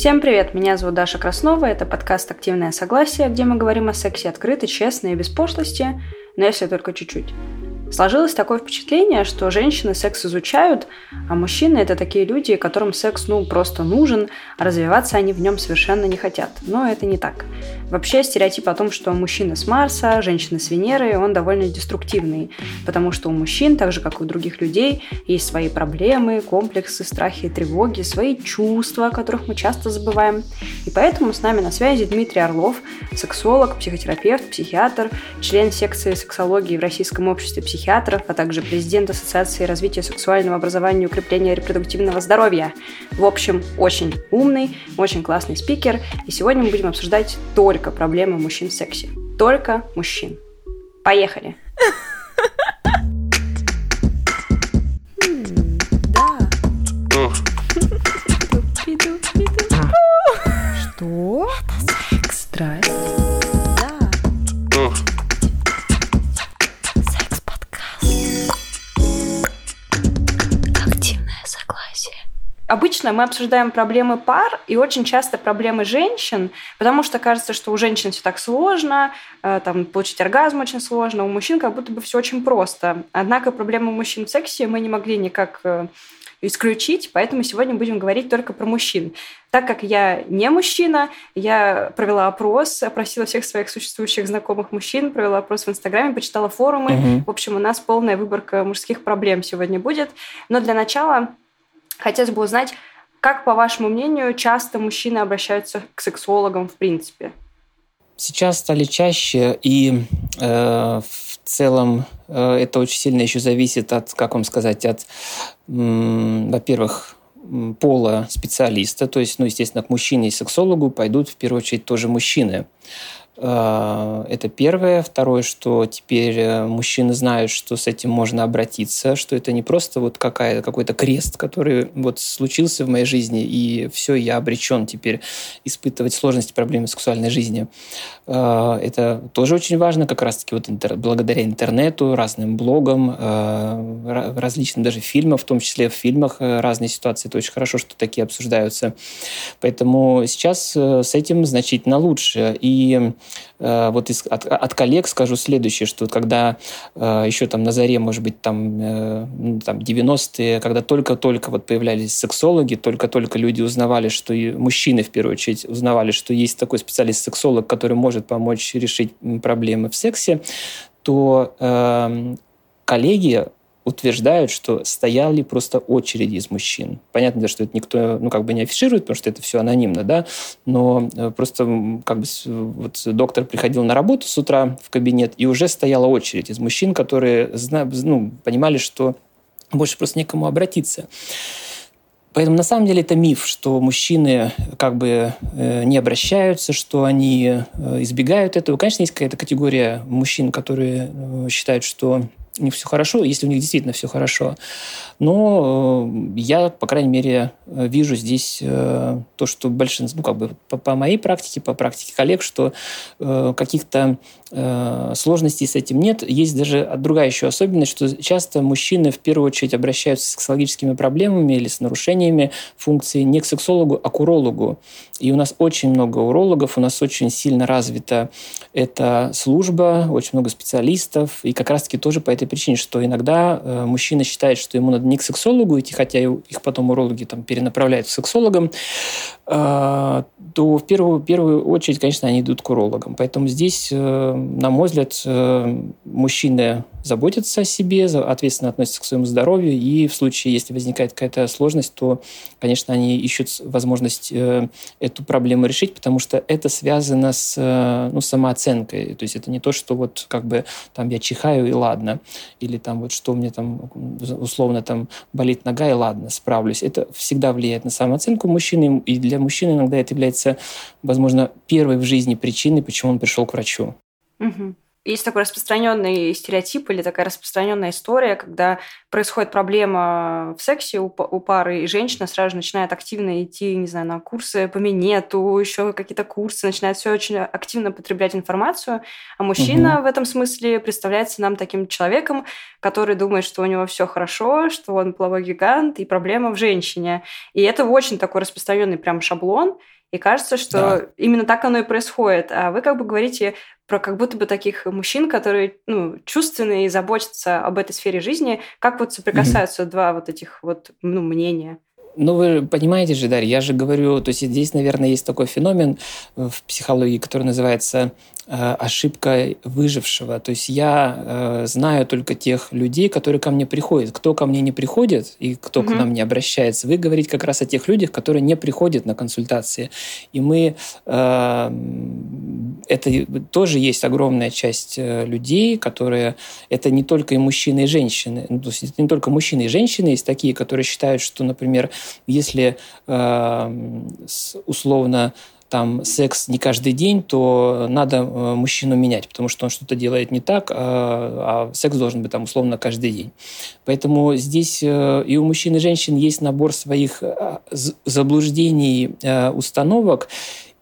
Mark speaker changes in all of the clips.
Speaker 1: Всем привет, меня зовут Даша Краснова, это подкаст «Активное согласие», где мы говорим о сексе открыто, честно и без пошлости, но если только чуть-чуть. Сложилось такое впечатление, что женщины секс изучают, а мужчины – это такие люди, которым секс ну просто нужен, а развиваться они в нем совершенно не хотят. Но это не так. Вообще стереотип о том, что мужчина с Марса, женщина с Венеры, он довольно деструктивный, потому что у мужчин, так же как и у других людей, есть свои проблемы, комплексы, страхи тревоги, свои чувства, о которых мы часто забываем. И поэтому с нами на связи Дмитрий Орлов, сексолог, психотерапевт, психиатр, член секции сексологии в Российском обществе психиатров, а также президент Ассоциации развития сексуального образования и укрепления репродуктивного здоровья. В общем, очень умный, очень классный спикер. И сегодня мы будем обсуждать только проблемы мужчин в сексе. Только мужчин. Поехали!
Speaker 2: Что? Это
Speaker 1: Обычно мы обсуждаем проблемы пар и очень часто проблемы женщин, потому что кажется, что у женщин все так сложно, э, там, получить оргазм очень сложно, у мужчин как будто бы все очень просто. Однако проблемы мужчин в сексе мы не могли никак э, исключить, поэтому сегодня будем говорить только про мужчин. Так как я не мужчина, я провела опрос, опросила всех своих существующих знакомых мужчин, провела опрос в Инстаграме, почитала форумы. Угу. В общем, у нас полная выборка мужских проблем сегодня будет. Но для начала Хотелось бы узнать, как, по вашему мнению, часто мужчины обращаются к сексологам в принципе?
Speaker 3: Сейчас стали чаще, и э, в целом э, это очень сильно еще зависит от, как вам сказать, от, во-первых, пола специалиста, то есть, ну, естественно, к мужчине и сексологу пойдут в первую очередь тоже мужчины. Э, это первое. Второе, что теперь э, мужчины знают, что с этим можно обратиться, что это не просто вот какая, какой-то крест, который вот случился в моей жизни, и все, я обречен теперь испытывать сложности, проблемы сексуальной жизни. Э, это тоже очень важно, как раз-таки вот интер, благодаря интернету, разным блогам, различным даже фильмам, в том числе в фильмах разные ситуации. Это очень хорошо, что такие обсуждаются. Поэтому сейчас с этим значительно лучше. И вот из, от, от коллег скажу следующее, что когда э, еще там на заре, может быть, там, э, ну, там 90-е, когда только-только вот появлялись сексологи, только-только люди узнавали, что и мужчины, в первую очередь, узнавали, что есть такой специалист-сексолог, который может помочь решить проблемы в сексе, то э, коллеги утверждают, что стояли просто очереди из мужчин. Понятно, что это никто, ну, как бы не афиширует, потому что это все анонимно, да, но э, просто как бы вот доктор приходил на работу с утра в кабинет, и уже стояла очередь из мужчин, которые ну, понимали, что больше просто некому обратиться. Поэтому на самом деле это миф, что мужчины как бы э, не обращаются, что они э, избегают этого. Конечно, есть какая-то категория мужчин, которые считают, что у них все хорошо, если у них действительно все хорошо. Но э, я, по крайней мере, э, вижу здесь э, то, что большинство, ну, как бы по, по моей практике, по практике коллег, что каких-то сложностей с этим нет. Есть даже другая еще особенность, что часто мужчины в первую очередь обращаются с сексологическими проблемами или с нарушениями функции не к сексологу, а к урологу. И у нас очень много урологов, у нас очень сильно развита эта служба, очень много специалистов, и как раз-таки тоже по этой причине, что иногда э, мужчина считает, что ему надо не к сексологу идти, хотя их потом урологи там перенаправляют к сексологам, э, то в первую, первую очередь, конечно, они идут к урологам. Поэтому здесь, э, на мой взгляд, мужчины заботятся о себе, ответственно относятся к своему здоровью, и в случае, если возникает какая-то сложность, то, конечно, они ищут возможность эту проблему решить, потому что это связано с ну, самооценкой. То есть это не то, что вот как бы там я чихаю и ладно, или там вот что мне там условно там болит нога и ладно, справлюсь. Это всегда влияет на самооценку мужчины, и для мужчины иногда это является, возможно, первой в жизни причиной, почему он пришел к врачу.
Speaker 1: Угу. Есть такой распространенный стереотип или такая распространенная история, когда происходит проблема в сексе у, у пары, и женщина сразу начинает активно идти, не знаю, на курсы по минету, еще какие-то курсы, начинает все очень активно потреблять информацию, а мужчина угу. в этом смысле представляется нам таким человеком, который думает, что у него все хорошо, что он половой гигант, и проблема в женщине. И это очень такой распространенный прям шаблон, и кажется, что да. именно так оно и происходит. А вы как бы говорите про как будто бы таких мужчин, которые ну, чувственные и заботятся об этой сфере жизни. Как вот соприкасаются mm-hmm. два вот этих вот ну, мнения?
Speaker 3: Ну, вы понимаете же, Дарья, я же говорю, то есть здесь, наверное, есть такой феномен в психологии, который называется Э, ошибка выжившего. То есть я э, знаю только тех людей, которые ко мне приходят. Кто ко мне не приходит и кто угу. к нам не обращается, вы говорите как раз о тех людях, которые не приходят на консультации. И мы... Э, это тоже есть огромная часть э, людей, которые... Это не только и мужчины, и женщины. Ну, то есть это не только мужчины и женщины. Есть такие, которые считают, что, например, если э, условно там секс не каждый день, то надо э, мужчину менять, потому что он что-то делает не так, а, а секс должен быть там условно каждый день. Поэтому здесь э, и у мужчин и женщин есть набор своих э, заблуждений, установок,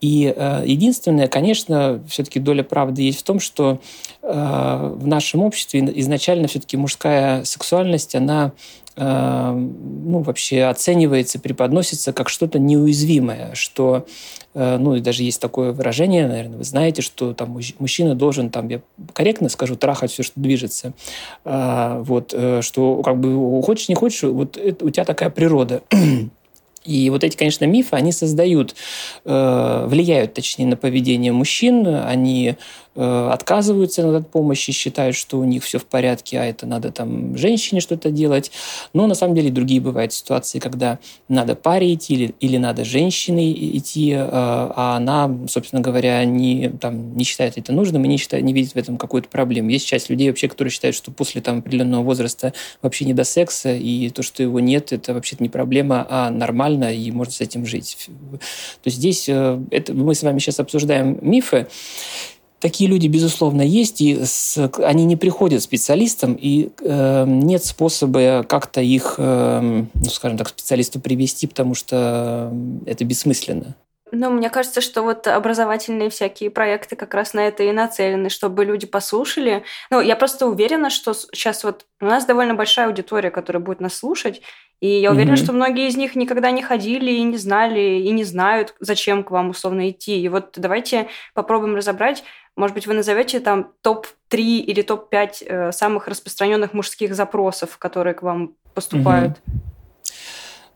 Speaker 3: и единственное, конечно, все-таки доля правды есть в том, что в нашем обществе изначально все-таки мужская сексуальность, она ну, вообще оценивается, преподносится как что-то неуязвимое, что Э, ну и даже есть такое выражение, наверное, вы знаете, что там мужчина должен, там, я корректно скажу, трахать все, что движется. А, вот, э, что как бы хочешь, не хочешь, вот это, у тебя такая природа. И вот эти, конечно, мифы, они создают, э, влияют, точнее, на поведение мужчин. Они Э, отказываются от помощи, считают, что у них все в порядке, а это надо там женщине что-то делать. Но на самом деле другие бывают ситуации, когда надо паре идти или, или надо женщине идти, э, а она, собственно говоря, не, там, не считает это нужным и не, считает, не видит в этом какую-то проблему. Есть часть людей вообще, которые считают, что после там, определенного возраста вообще не до секса, и то, что его нет, это вообще-то не проблема, а нормально, и можно с этим жить. То есть здесь э, это, мы с вами сейчас обсуждаем мифы, Такие люди, безусловно, есть, и с, они не приходят специалистам, и э, нет способа как-то их, э, ну, скажем так, специалисту привести, потому что это бессмысленно.
Speaker 1: Ну, мне кажется, что вот образовательные всякие проекты как раз на это и нацелены, чтобы люди послушали. Ну, я просто уверена, что сейчас вот у нас довольно большая аудитория, которая будет нас слушать, и я уверена, mm-hmm. что многие из них никогда не ходили и не знали, и не знают, зачем к вам условно идти. И вот давайте попробуем разобрать, может быть, вы назовете там топ-3 или топ-5 э, самых распространенных мужских запросов, которые к вам поступают? Угу.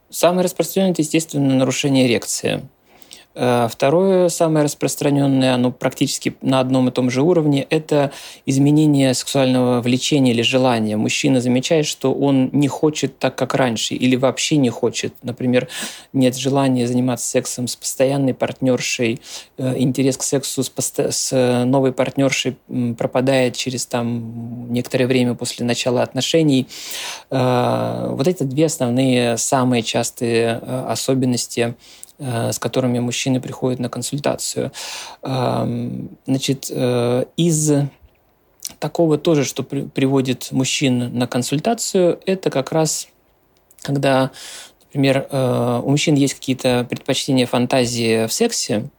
Speaker 3: Самое распространенное – это, естественно, нарушение эрекции. Э, второе, самое распространенное, оно практически на одном и том же уровне, это изменение сексуального влечения или желания. Мужчина замечает, что он не хочет так, как раньше, или вообще не хочет. Например, нет желания заниматься сексом с постоянной партнершей, э, интерес к сексу с, с новой партнершей пропадает через там, некоторое время после начала отношений. Э, вот это две основные, самые частые особенности с которыми мужчины приходят на консультацию. Значит, э, из такого тоже, что приводит мужчин на консультацию, это как раз когда, например, э, у мужчин есть какие-то предпочтения, фантазии в сексе,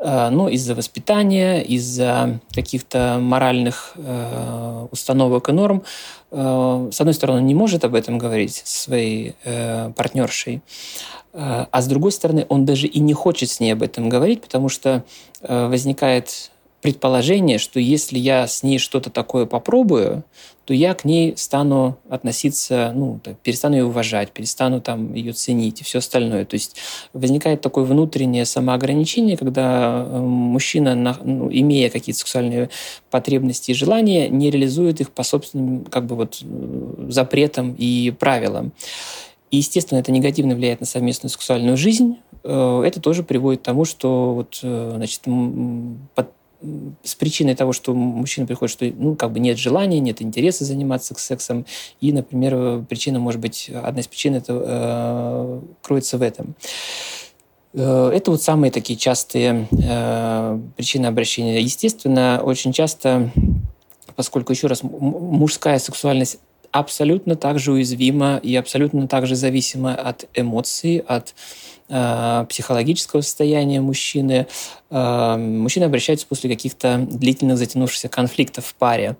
Speaker 3: ну, из-за воспитания, из-за каких-то моральных э, установок и норм, э, с одной стороны, он не может об этом говорить со своей э, партнершей, Э, а с другой стороны, он даже и не хочет с ней об этом говорить, потому что э, возникает предположение, что если я с ней что-то такое попробую, то я к ней стану относиться, ну, перестану ее уважать, перестану там ее ценить и все остальное. То есть возникает такое внутреннее самоограничение, когда э, мужчина, ну, имея какие-то сексуальные потребности и желания, не реализует их по собственным как бы вот запретам и правилам. И, естественно, это негативно влияет на совместную сексуальную жизнь. Э, это тоже приводит к тому, что вот, э, значит, под, с причиной того, что мужчина приходит, что ну, как бы нет желания, нет интереса заниматься сексом. И, например, причина, может быть, одна из причин это э, кроется в этом. Э, это вот самые такие частые э, причины обращения. Естественно, очень часто поскольку, еще раз, мужская сексуальность абсолютно так же уязвима и абсолютно так же зависима от эмоций, от э, психологического состояния мужчины. Э, мужчины обращаются после каких-то длительных затянувшихся конфликтов в паре.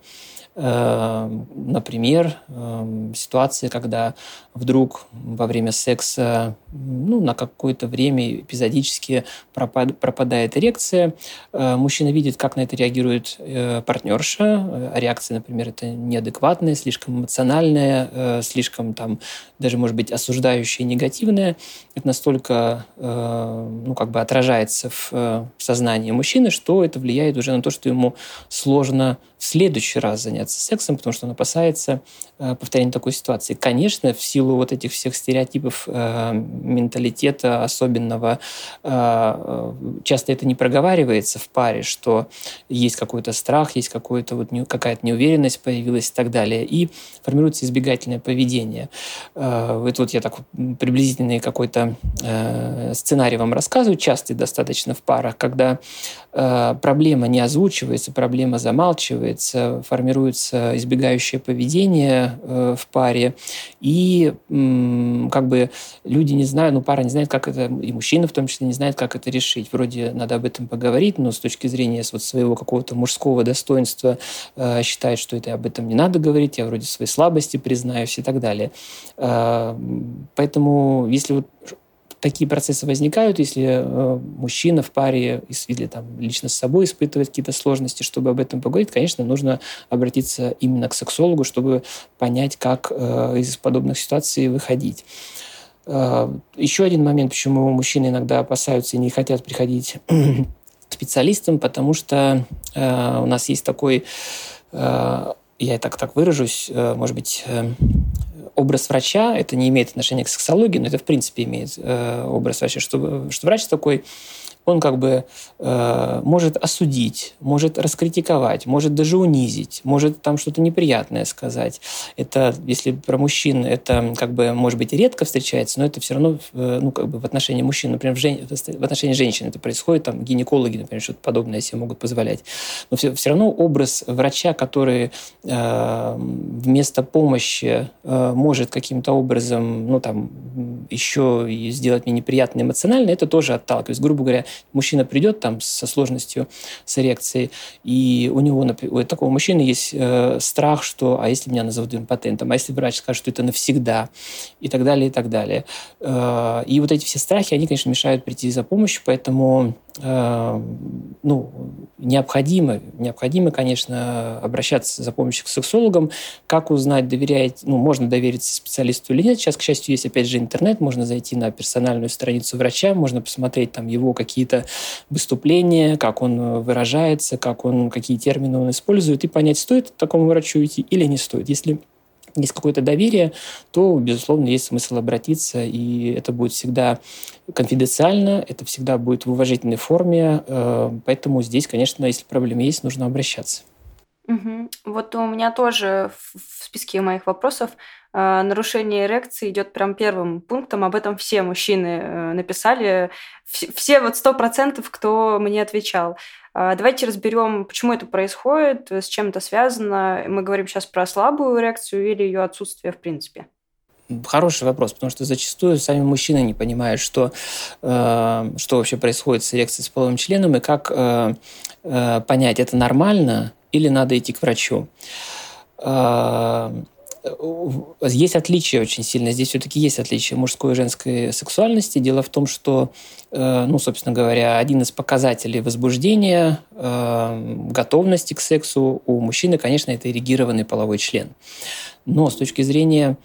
Speaker 3: Эм, например, эм, ситуация, когда вдруг во время секса ну, на какое-то время эпизодически пропадает эрекция, э, мужчина видит, как на это реагирует э, партнерша. Э, реакция, например, это неадекватная, слишком эмоциональная, слишком там даже, может быть, осуждающая, негативная. Это настолько ну, как бы отражается в сознании мужчины, что это влияет уже на то, что ему сложно в следующий раз заняться сексом, потому что он опасается э, повторения такой ситуации. Конечно, в силу вот этих всех стереотипов э, менталитета особенного, э, часто это не проговаривается в паре, что есть какой-то страх, есть какой-то вот не, какая-то неуверенность появилась и так далее, и формируется избегательное поведение. Э, это вот я так приблизительный какой-то э, сценарий вам рассказываю, частый достаточно в парах, когда э, проблема не озвучивается, проблема замалчивается, формируется, формируется избегающее поведение э, в паре, и как бы люди не знают, ну, пара не знает, как это, и мужчина в том числе не знает, как это решить. Вроде надо об этом поговорить, но с точки зрения вот своего какого-то мужского достоинства э, считает, что это об этом не надо говорить, я вроде свои слабости признаюсь и так далее. Э, поэтому если вот такие процессы возникают, если э, мужчина в паре или там лично с собой испытывает какие-то сложности, чтобы об этом поговорить, конечно, нужно обратиться именно к сексологу, чтобы понять, как э, из подобных ситуаций выходить. Э, еще один момент, почему мужчины иногда опасаются и не хотят приходить к специалистам, потому что у нас есть такой я так так выражусь, может быть, образ врача, это не имеет отношения к сексологии, но это в принципе имеет э, образ врача, что, что врач такой он как бы э, может осудить, может раскритиковать, может даже унизить, может там что-то неприятное сказать. Это, если про мужчин, это как бы, может быть, редко встречается, но это все равно, э, ну, как бы в отношении мужчин, например, в, жен... в отношении женщин это происходит, там, гинекологи, например, что-то подобное себе могут позволять. Но все, все равно образ врача, который э, вместо помощи э, может каким-то образом, ну, там, еще и сделать мне неприятно эмоционально, это тоже отталкивает. Грубо говоря, мужчина придет там со сложностью с эрекцией, и у него, у такого мужчины есть э, страх, что, а если меня назовут импотентом, а если врач скажет, что это навсегда, и так далее, и так далее. Э, и вот эти все страхи, они, конечно, мешают прийти за помощью, поэтому э, ну, необходимо, необходимо, конечно, обращаться за помощью к сексологам. Как узнать, доверяет, ну, можно довериться специалисту или нет. Сейчас, к счастью, есть, опять же, интернет, можно зайти на персональную страницу врача, можно посмотреть там его какие-то выступления, как он выражается, как он, какие термины он использует, и понять, стоит такому врачу идти или не стоит. Если есть какое-то доверие, то, безусловно, есть смысл обратиться, и это будет всегда конфиденциально, это всегда будет в уважительной форме, э, поэтому здесь, конечно, если проблемы есть, нужно обращаться.
Speaker 1: Угу. Вот у меня тоже в списке моих вопросов э, нарушение эрекции идет прям первым пунктом. Об этом все мужчины э, написали. Все вот сто процентов, кто мне отвечал. Э, давайте разберем, почему это происходит, с чем это связано. Мы говорим сейчас про слабую эрекцию или ее отсутствие в принципе.
Speaker 3: Хороший вопрос, потому что зачастую сами мужчины не понимают, что, э, что вообще происходит с эрекцией с половым членом и как э, э, понять, это нормально или надо идти к врачу. Э, есть отличие очень сильно. Здесь все-таки есть отличие мужской и женской сексуальности. Дело в том, что, э, ну, собственно говоря, один из показателей возбуждения, э, готовности к сексу у мужчины, конечно, это эрегированный половой член. Но с точки зрения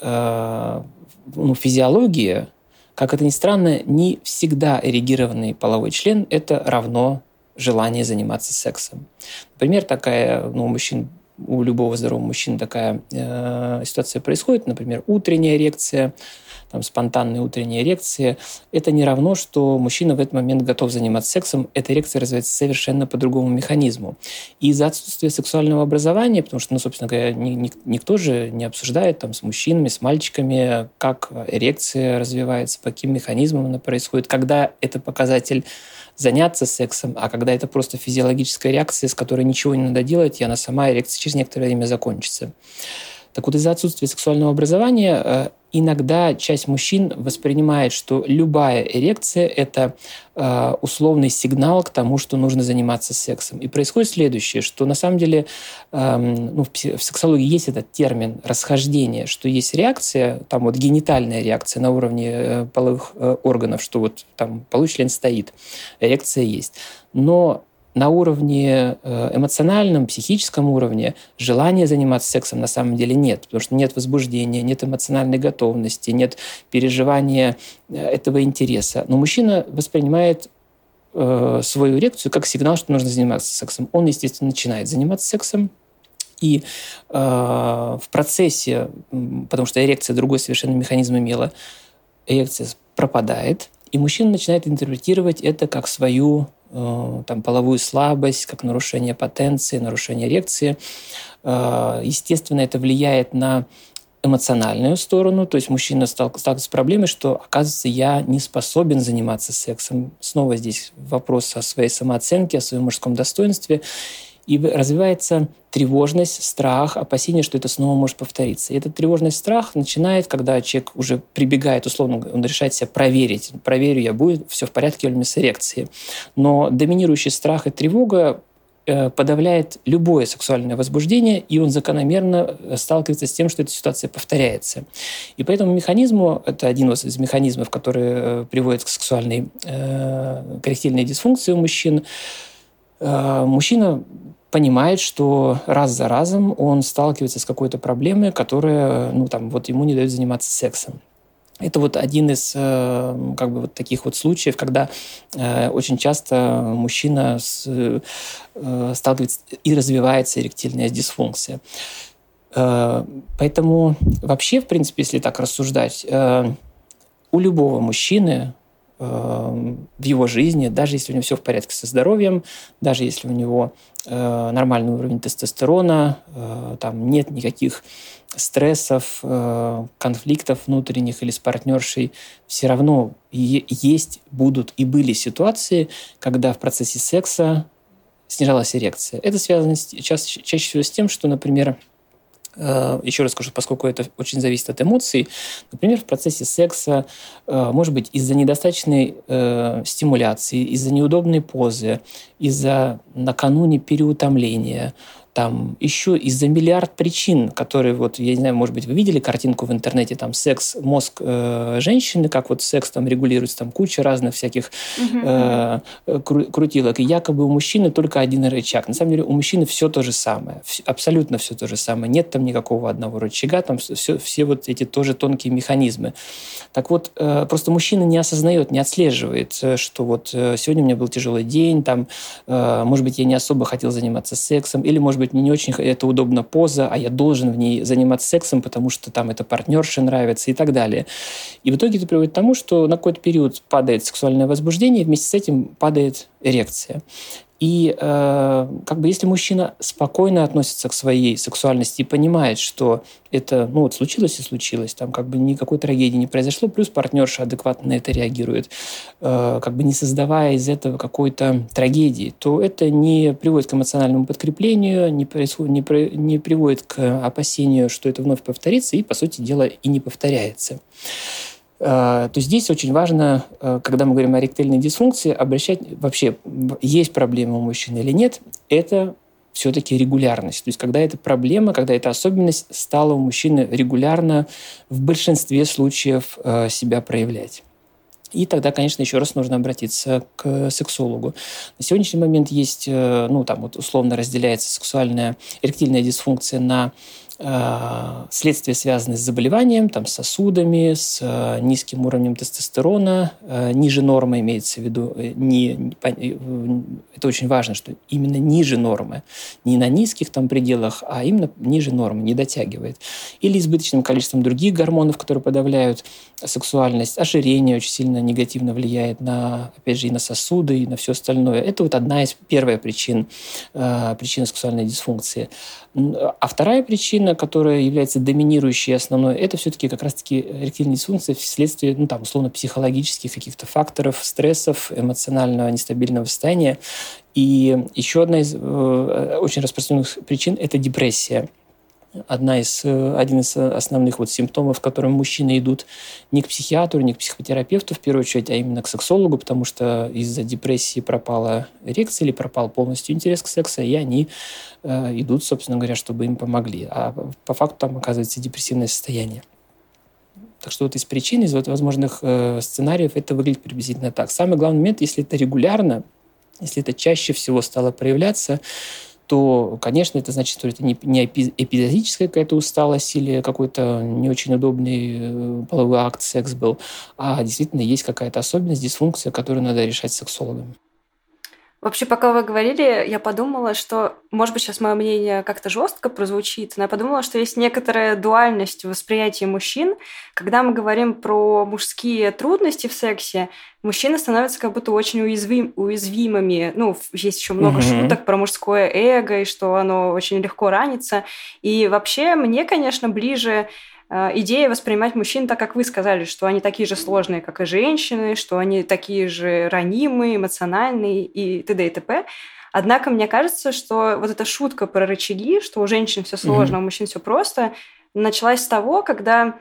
Speaker 3: э, ну, физиологии, как это ни странно, не всегда эрегированный половой член – это равно желание заниматься сексом. Например, такая, ну, у мужчин, у любого здорового мужчины такая э, ситуация происходит, например, утренняя эрекция, там, спонтанные утренние эрекции, это не равно, что мужчина в этот момент готов заниматься сексом. Эта эрекция развивается совершенно по другому механизму. И из-за отсутствия сексуального образования, потому что, ну, собственно говоря, никто же не обсуждает там, с мужчинами, с мальчиками, как эрекция развивается, по каким механизмам она происходит, когда это показатель заняться сексом, а когда это просто физиологическая реакция, с которой ничего не надо делать, и она сама, эрекция через некоторое время закончится. Так вот, из-за отсутствия сексуального образования э, иногда часть мужчин воспринимает, что любая эрекция – это э, условный сигнал к тому, что нужно заниматься сексом. И происходит следующее, что на самом деле э, ну, в сексологии есть этот термин расхождение, что есть реакция, там вот генитальная реакция на уровне э, половых органов, что вот там половой член стоит, эрекция есть. Но на уровне э, эмоциональном, психическом уровне желания заниматься сексом на самом деле нет, потому что нет возбуждения, нет эмоциональной готовности, нет переживания э, этого интереса. Но мужчина воспринимает э, свою эрекцию как сигнал, что нужно заниматься сексом. Он, естественно, начинает заниматься сексом, и э, в процессе, потому что эрекция другой совершенно механизм имела, эрекция пропадает, и мужчина начинает интерпретировать это как свою там, половую слабость, как нарушение потенции, нарушение эрекции. Э, естественно, это влияет на эмоциональную сторону, то есть мужчина сталкивается с проблемой, что, оказывается, я не способен заниматься сексом. Снова здесь вопрос о своей самооценке, о своем мужском достоинстве. И развивается тревожность, страх, опасение, что это снова может повториться. И эта тревожность, страх начинает, когда человек уже прибегает, условно, он решает себя проверить. Проверю я, будет все в порядке или с эрекцией. Но доминирующий страх и тревога э, подавляет любое сексуальное возбуждение, и он закономерно э, сталкивается с тем, что эта ситуация повторяется. И по этому механизму, это один из механизмов, который э, приводит к сексуальной э, корректильной дисфункции у мужчин, мужчина понимает, что раз за разом он сталкивается с какой-то проблемой, которая, ну, там, вот ему не дает заниматься сексом. Это вот один из э, как бы вот таких вот случаев, когда э, очень часто мужчина с, э, сталкивается и развивается эректильная дисфункция. Поэтому вообще, в принципе, если так рассуждать, у любого мужчины в его жизни, даже если у него все в порядке со здоровьем, даже если у него э, нормальный уровень тестостерона, э, там нет никаких стрессов, э, конфликтов внутренних или с партнершей, все равно есть, будут и были ситуации, когда в процессе секса снижалась эрекция. Это связано чаще, всего с тем, что, например, еще раз скажу, поскольку это очень зависит от эмоций, например, в процессе секса, э, может быть, из-за недостаточной э, стимуляции, из-за неудобной позы, из-за накануне переутомления, там еще из-за миллиард причин, которые вот, я не знаю, может быть, вы видели картинку в интернете, там секс, мозг э, женщины, как вот секс там регулируется, там куча разных всяких э, кру- крутилок, и якобы у мужчины только один рычаг. На самом деле у мужчины все то же самое, абсолютно все то же самое. Нет там никакого одного рычага, там все, все вот эти тоже тонкие механизмы. Так вот, э, просто мужчина не осознает, не отслеживает, э, что вот э, сегодня у меня был тяжелый день, там, э, может быть, я не особо хотел заниматься сексом, или, может быть, быть, мне не очень это удобна поза, а я должен в ней заниматься сексом, потому что там это партнерше нравится и так далее. И в итоге это приводит к тому, что на какой-то период падает сексуальное возбуждение, и вместе с этим падает эрекция. И э, как бы если мужчина спокойно относится к своей сексуальности и понимает, что это, ну вот случилось и случилось, там как бы никакой трагедии не произошло, плюс партнерша адекватно на это реагирует, э, как бы не создавая из этого какой-то трагедии, то это не приводит к эмоциональному подкреплению, не, происходит, не, при, не приводит к опасению, что это вновь повторится, и, по сути дела, и не повторяется. Э, то здесь очень важно, э, когда мы говорим о ректильной дисфункции, обращать вообще, есть проблема у мужчины или нет, это все-таки регулярность. То есть когда эта проблема, когда эта особенность стала у мужчины регулярно в большинстве случаев э, себя проявлять. И тогда, конечно, еще раз нужно обратиться к сексологу. На сегодняшний момент есть, ну, там вот условно разделяется сексуальная эректильная дисфункция на следствия, связанные с заболеванием, там, с сосудами, с э, низким уровнем тестостерона, э, ниже нормы имеется в виду. Не, это очень важно, что именно ниже нормы. Не на низких там пределах, а именно ниже нормы, не дотягивает. Или избыточным количеством других гормонов, которые подавляют сексуальность. Ожирение очень сильно негативно влияет на, опять же, и на сосуды, и на все остальное. Это вот одна из первых причин, причин сексуальной дисфункции. А вторая причина, которая является доминирующей основной, это все-таки как раз-таки эректильная дисфункция вследствие, ну, там, условно, психологических каких-то факторов, стрессов, эмоционального нестабильного состояния. И еще одна из э, очень распространенных причин – это депрессия одна из, э, один из основных вот симптомов, которым мужчины идут не к психиатру, не к психотерапевту в первую очередь, а именно к сексологу, потому что из-за депрессии пропала эрекция или пропал полностью интерес к сексу, и они э, идут, собственно говоря, чтобы им помогли. А по факту там оказывается депрессивное состояние. Так что вот из причин, из вот возможных э, сценариев это выглядит приблизительно так. Самый главный момент, если это регулярно, если это чаще всего стало проявляться, то, конечно, это значит, что это не, эпизодическая какая-то усталость или какой-то не очень удобный э, половой акт, секс был, а действительно есть какая-то особенность, дисфункция, которую надо решать сексологами.
Speaker 1: Вообще, пока вы говорили, я подумала, что, может быть, сейчас мое мнение как-то жестко прозвучит, но я подумала, что есть некоторая дуальность в восприятии мужчин. Когда мы говорим про мужские трудности в сексе, мужчины становятся как будто очень уязвим, уязвимыми. Ну, есть еще много mm-hmm. шуток про мужское эго, и что оно очень легко ранится. И вообще, мне, конечно, ближе идея воспринимать мужчин так, как вы сказали, что они такие же сложные, как и женщины, что они такие же ранимые, эмоциональные и т.д. и т.п. Однако мне кажется, что вот эта шутка про рычаги, что у женщин все сложно, mm-hmm. у мужчин все просто, началась с того, когда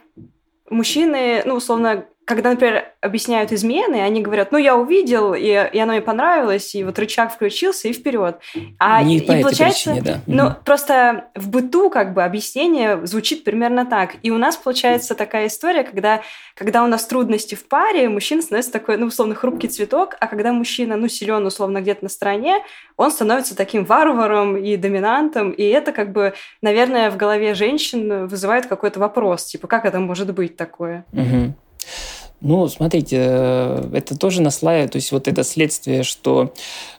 Speaker 1: мужчины, ну, условно, когда, например, объясняют измены, они говорят, ну, я увидел, и, и оно мне понравилось, и вот рычаг включился, и вперед.
Speaker 3: А, Не и, по и получается, причине, да.
Speaker 1: ну, угу. просто в быту как бы объяснение звучит примерно так. И у нас получается такая история, когда, когда у нас трудности в паре, мужчина становится такой, ну, условно, хрупкий цветок, а когда мужчина, ну, силен, условно, где-то на стороне, он становится таким варваром и доминантом, и это как бы, наверное, в голове женщин вызывает какой-то вопрос, типа, как это может быть такое?
Speaker 3: Угу. Ну, смотрите, э, это тоже наслаивает, то есть вот это следствие, что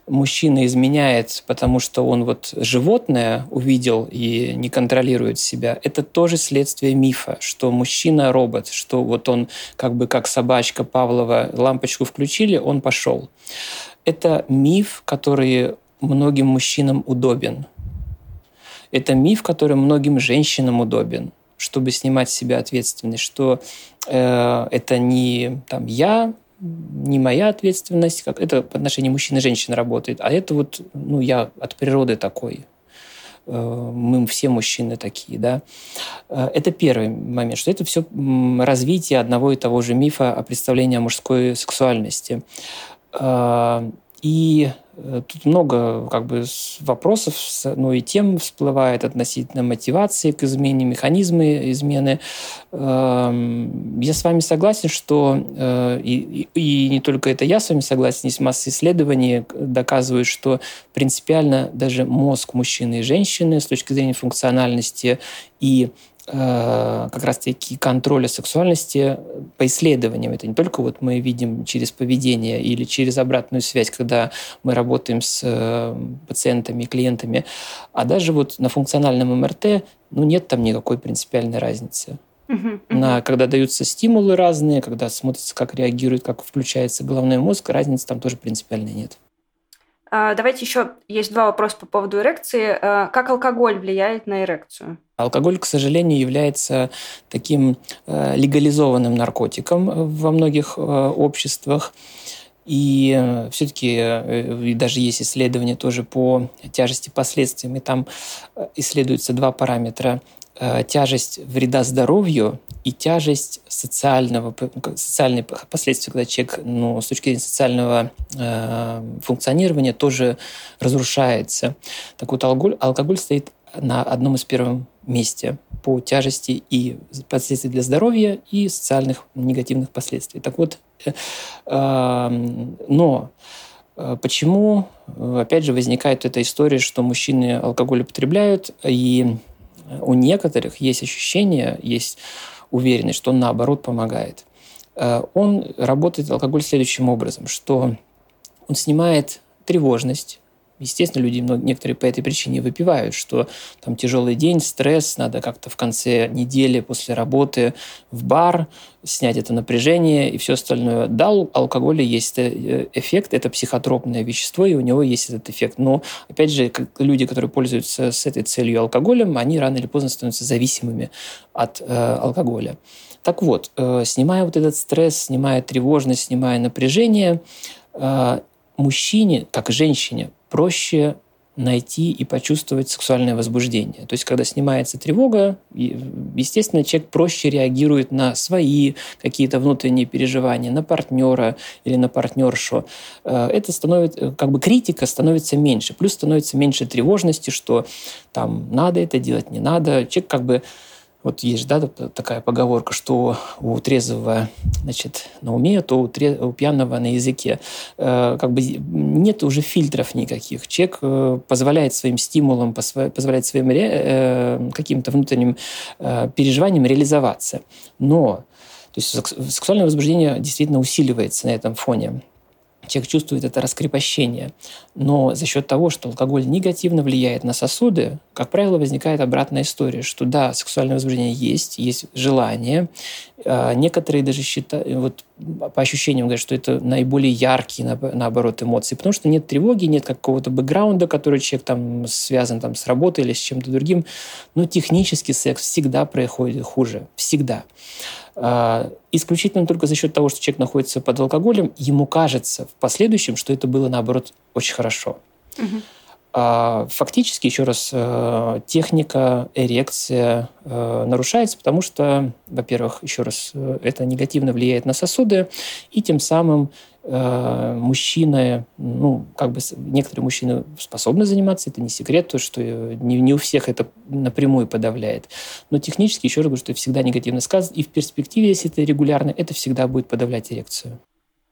Speaker 3: мужчина изменяет, потому что он вот животное увидел и не контролирует себя, это тоже следствие мифа, что мужчина робот, что вот он как бы как собачка Павлова лампочку включили, он пошел. Это миф, который многим мужчинам удобен. Это миф, который многим женщинам удобен чтобы снимать с себя ответственность, что это не там, я, не моя ответственность, как это в отношении мужчин и женщин работает, а это вот, ну, я от природы такой. Э, мы все мужчины такие, да. Э, это первый момент, что это все развитие одного и того же мифа о представлении о мужской сексуальности. Э, и Э, тут много как бы вопросов, ну и тем всплывает относительно мотивации к измене, механизмы измены. Эм, я с вами согласен, что э, и, и не только это я с вами согласен, есть масса исследований, доказывают, что принципиально даже мозг мужчины и женщины с точки зрения функциональности и Э, как раз-таки контроля сексуальности по исследованиям. Это не только вот мы видим через поведение или через обратную связь, когда мы работаем с э, пациентами, клиентами, а даже вот на функциональном МРТ ну, нет там никакой принципиальной разницы. На, когда даются стимулы разные, когда смотрится, как реагирует, как включается головной мозг, разницы там тоже принципиальной нет.
Speaker 1: А, давайте еще есть два вопроса по поводу эрекции. А, как алкоголь влияет на эрекцию?
Speaker 3: Алкоголь, к сожалению, является таким э, легализованным наркотиком во многих э, обществах. И э, все-таки даже есть исследования тоже по тяжести последствий. И там исследуются два параметра Э, тяжесть вреда здоровью и тяжесть социального, социальные последствия, когда человек ну, с точки зрения социального э, функционирования тоже разрушается. Так вот, алкоголь, алкоголь стоит на одном из первых месте по тяжести и последствий для здоровья и социальных негативных последствий. Так вот, э, э, но э, Почему, опять же, возникает эта история, что мужчины алкоголь употребляют, и у некоторых есть ощущение, есть уверенность, что он наоборот помогает. Э, он работает алкоголь следующим образом, что он снимает тревожность, Естественно, люди некоторые по этой причине выпивают, что там тяжелый день, стресс, надо как-то в конце недели после работы в бар снять это напряжение и все остальное. Да, у алкоголя есть э, эффект, это психотропное вещество, и у него есть этот эффект. Но, опять же, люди, которые пользуются с этой целью алкоголем, они рано или поздно становятся зависимыми от э, алкоголя. Так вот, э, снимая вот этот стресс, снимая тревожность, снимая напряжение, э, мужчине, как женщине, проще найти и почувствовать сексуальное возбуждение. То есть, когда снимается тревога, естественно, человек проще реагирует на свои какие-то внутренние переживания, на партнера или на партнершу. Э, это становится, как бы критика становится меньше. Плюс становится меньше тревожности, что там надо это делать, не надо. Человек как бы вот есть, да, такая поговорка, что у трезвого, значит, на уме, то у, трез... у пьяного на языке. Э, как бы нет уже фильтров никаких. Человек э, позволяет своим стимулам, позволяет своим ре... э, каким-то внутренним э, переживаниям реализоваться. Но то есть сексуальное возбуждение действительно усиливается на этом фоне человек чувствует это раскрепощение. Но за счет того, что алкоголь негативно влияет на сосуды, как правило, возникает обратная история, что да, сексуальное возбуждение есть, есть желание. А, некоторые даже считают, вот по ощущениям говорят, что это наиболее яркие, наоборот, эмоции, потому что нет тревоги, нет какого-то бэкграунда, который человек там связан там, с работой или с чем-то другим. Но технически секс всегда происходит хуже. Всегда. А, исключительно только за счет того, что человек находится под алкоголем, ему кажется в последующем, что это было, наоборот, очень хорошо. Угу. Фактически, еще раз, э, техника, эрекция э, нарушается, потому что, во-первых, еще раз, э, это негативно влияет на сосуды, и тем самым мужчины, ну, как бы некоторые мужчины способны заниматься, это не секрет, то, что не, не у всех это напрямую подавляет. Но технически, еще раз говорю, что это всегда негативно сказано, и в перспективе, если это регулярно, это всегда будет подавлять эрекцию.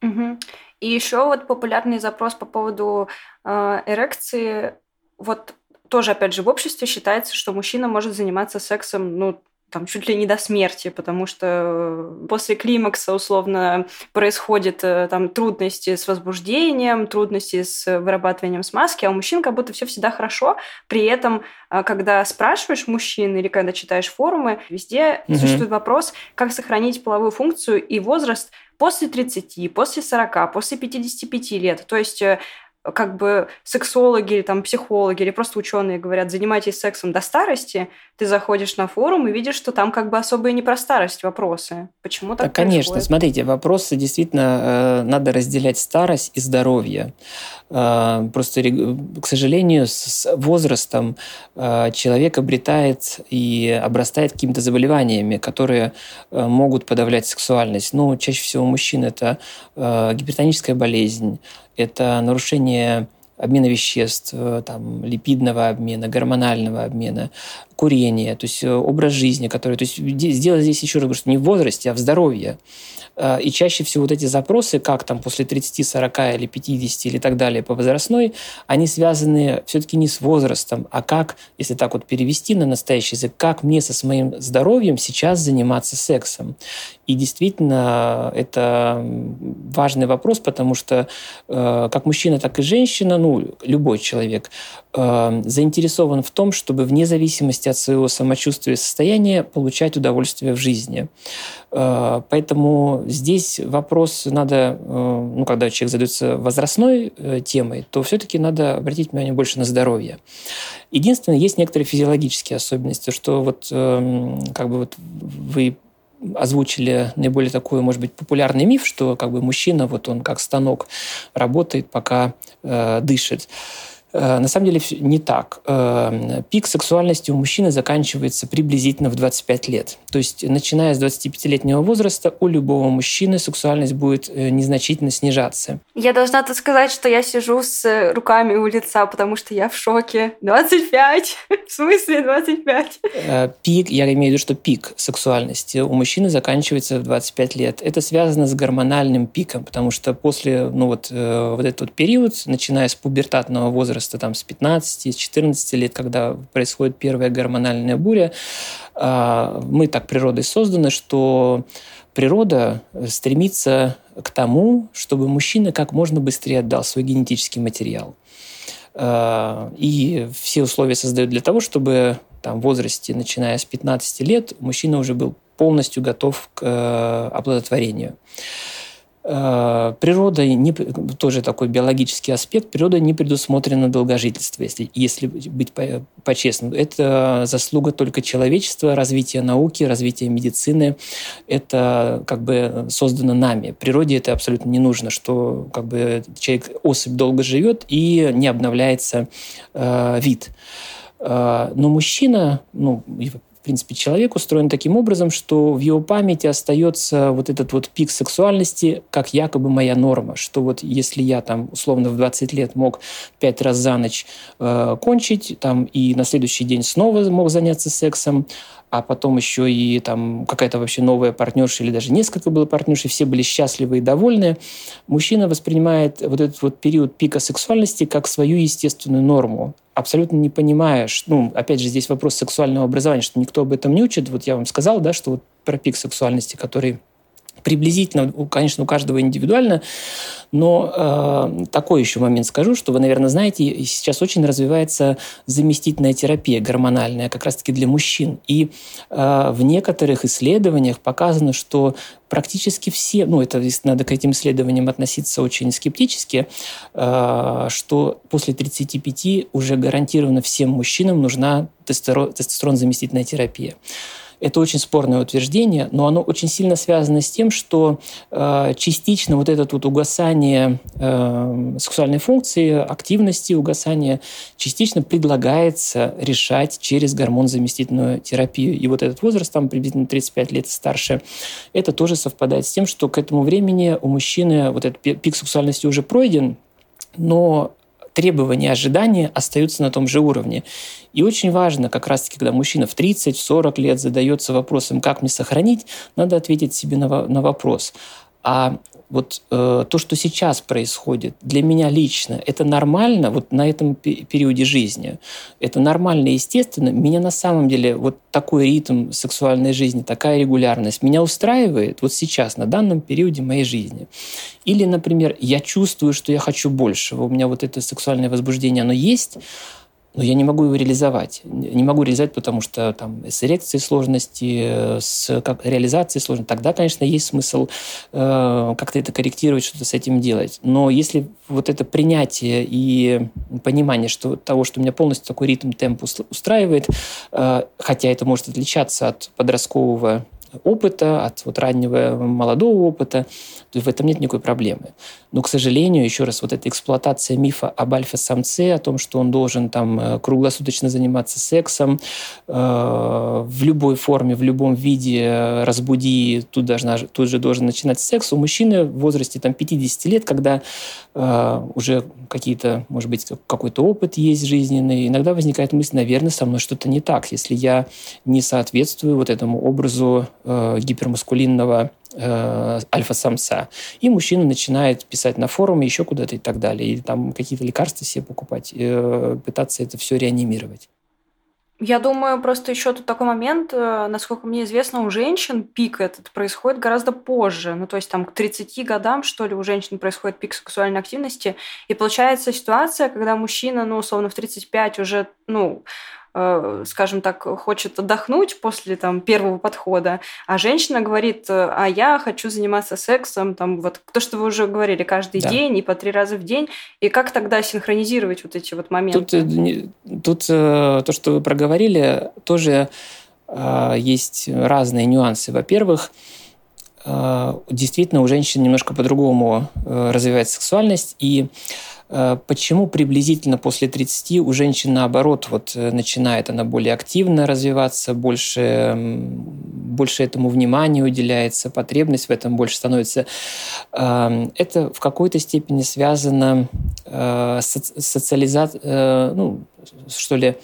Speaker 1: Угу. И еще вот популярный запрос по поводу э, эрекции, вот тоже, опять же, в обществе считается, что мужчина может заниматься сексом, ну, там чуть ли не до смерти, потому что э, после климакса условно происходят э, там трудности с возбуждением, трудности с вырабатыванием смазки, а у мужчин как будто все всегда хорошо. При этом, э, когда спрашиваешь мужчин или когда читаешь форумы, везде угу. существует вопрос, как сохранить половую функцию и возраст после 30, после 40, после 55 лет. То есть как бы сексологи или там психологи или просто ученые говорят, занимайтесь сексом до старости, ты заходишь на форум и видишь, что там как бы особо и не про старость вопросы. Почему так, так
Speaker 3: Конечно, происходит? смотрите, вопросы действительно э, надо разделять старость и здоровье. Э, просто, к сожалению, с возрастом э, человек обретает и обрастает какими-то заболеваниями, которые э, могут подавлять сексуальность. Ну, чаще всего у мужчин это э, гипертоническая болезнь, это нарушение обмена веществ, э, там, липидного обмена, гормонального обмена, курение, то есть э, образ жизни, который... То есть сделать здесь еще раз что не в возрасте, а в здоровье. Э, и чаще всего вот эти запросы, как там после 30, 40 или 50 или так далее по возрастной, они связаны все-таки не с возрастом, а как, если так вот перевести на настоящий язык, как мне со своим здоровьем сейчас заниматься сексом. И действительно, это важный вопрос, потому что э, как мужчина, так и женщина, ну, любой человек, э, заинтересован в том, чтобы вне зависимости от своего самочувствия и состояния получать удовольствие в жизни. Э, поэтому здесь вопрос надо, э, ну, когда человек задается возрастной э, темой, то все-таки надо обратить внимание больше на здоровье. Единственное, есть некоторые физиологические особенности, что вот эм, как бы вот вы озвучили наиболее такой, может быть, популярный миф, что как бы мужчина, вот он как станок работает, пока э, дышит. Э, на самом деле не так. Э, пик сексуальности у мужчины заканчивается приблизительно в 25 лет. То есть, начиная с 25-летнего возраста, у любого мужчины сексуальность будет э, незначительно снижаться.
Speaker 1: Я должна тут сказать, что я сижу с руками у лица, потому что я в шоке. 25? В смысле 25?
Speaker 3: Пик, я имею в виду, что пик сексуальности у мужчины заканчивается в 25 лет. Это связано с гормональным пиком, потому что после ну вот, вот этот вот период, начиная с пубертатного возраста, возраста, там, с 15, с 14 лет, когда происходит первая гормональная буря, а, мы так природой созданы, что природа стремится к тому, чтобы мужчина как можно быстрее отдал свой генетический материал. А, и все условия создают для того, чтобы там, в возрасте, начиная с 15 лет, мужчина уже был полностью готов к э, оплодотворению. Э, природа, не, тоже такой биологический аспект, природа не предусмотрена долгожительство, если, если быть. По это заслуга только человечества, развития науки, развития медицины. Это как бы создано нами. Природе это абсолютно не нужно, что как бы человек, особь долго живет и не обновляется э, вид. Э, но мужчина, ну, принципе, человек устроен таким образом, что в его памяти остается вот этот вот пик сексуальности, как якобы моя норма, что вот если я там условно в 20 лет мог пять раз за ночь э, кончить, там и на следующий день снова мог заняться сексом, а потом еще и там какая-то вообще новая партнерша или даже несколько было партнерш, и все были счастливы и довольны, мужчина воспринимает вот этот вот период пика сексуальности как свою естественную норму абсолютно не понимаешь, ну, опять же, здесь вопрос сексуального образования, что никто об этом не учит. Вот я вам сказал, да, что вот про пик сексуальности, который приблизительно, конечно, у каждого индивидуально, но э, такой еще момент скажу, что вы, наверное, знаете, сейчас очень развивается заместительная терапия гормональная, как раз-таки для мужчин. И э, в некоторых исследованиях показано, что практически все, ну это надо к этим исследованиям относиться очень скептически, э, что после 35 уже гарантированно всем мужчинам нужна тестостерон-заместительная терапия. Это очень спорное утверждение, но оно очень сильно связано с тем, что э, частично вот это вот угасание э, сексуальной функции, активности, угасание частично предлагается решать через гормон-заместительную терапию. И вот этот возраст, там приблизительно 35 лет старше, это тоже совпадает с тем, что к этому времени у мужчины вот этот пик сексуальности уже пройден, но требования, ожидания остаются на том же уровне. И очень важно, как раз-таки, когда мужчина в 30-40 лет задается вопросом, как мне сохранить, надо ответить себе на, на вопрос, а вот э, то, что сейчас происходит, для меня лично, это нормально вот на этом периоде жизни. Это нормально естественно. Меня на самом деле вот такой ритм сексуальной жизни, такая регулярность меня устраивает вот сейчас, на данном периоде моей жизни. Или, например, я чувствую, что я хочу большего. У меня вот это сексуальное возбуждение, оно есть, но я не могу его реализовать. Не могу реализовать, потому что там с эрекцией сложности, с как, реализацией сложности. Тогда, конечно, есть смысл э, как-то это корректировать, что-то с этим делать. Но если вот это принятие и понимание что, того, что у меня полностью такой ритм, темп устраивает, э, хотя это может отличаться от подросткового опыта, от вот раннего молодого опыта, то в этом нет никакой проблемы. Но, к сожалению, еще раз, вот эта эксплуатация мифа об альфа-самце, о том, что он должен там э, круглосуточно заниматься сексом, э, в любой форме, в любом виде э, разбуди, тут, должна, тут же должен начинать секс, у мужчины в возрасте там, 50 лет, когда э, уже какие-то, может быть, какой-то опыт есть жизненный, иногда возникает мысль, наверное, со мной что-то не так, если я не соответствую вот этому образу э, гипермаскулинного э, альфа-самца. И мужчина начинает писать на форуме, еще куда-то и так далее. И там какие-то лекарства себе покупать, э, пытаться это все реанимировать.
Speaker 1: Я думаю, просто еще тут такой момент, э, насколько мне известно, у женщин пик этот происходит гораздо позже. Ну, то есть там к 30 годам, что ли, у женщин происходит пик сексуальной активности. И получается ситуация, когда мужчина, ну, условно, в 35 уже, ну, скажем так, хочет отдохнуть после там, первого подхода, а женщина говорит, а я хочу заниматься сексом, там, вот то, что вы уже говорили, каждый да. день и по три раза в день. И как тогда синхронизировать вот эти вот моменты?
Speaker 3: Тут, э, тут э, то, что вы проговорили, тоже есть разные нюансы. Во-первых, действительно у женщин немножко по-другому развивается сексуальность, и Э, почему приблизительно после 30 у женщин наоборот вот э, начинает она более активно развиваться, больше, больше этому внимания уделяется, потребность в этом больше становится. Эм, это в какой-то степени связано э, с социализацией, ну, что ли,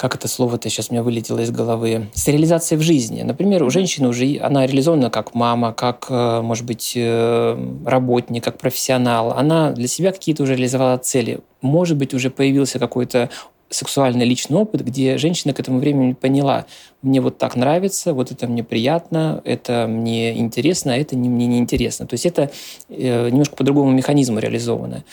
Speaker 3: как это слово-то сейчас у меня вылетело из головы, с реализацией в жизни. Например, у женщины уже она реализована как мама, как, э, может быть, э, работник, как профессионал. Она для себя какие-то уже реализовала цели. Может быть, уже появился какой-то сексуальный личный опыт, где женщина к этому времени поняла, мне вот так нравится, вот это мне приятно, это мне интересно, а это не, мне не интересно. То есть это э, немножко по другому механизму реализовано.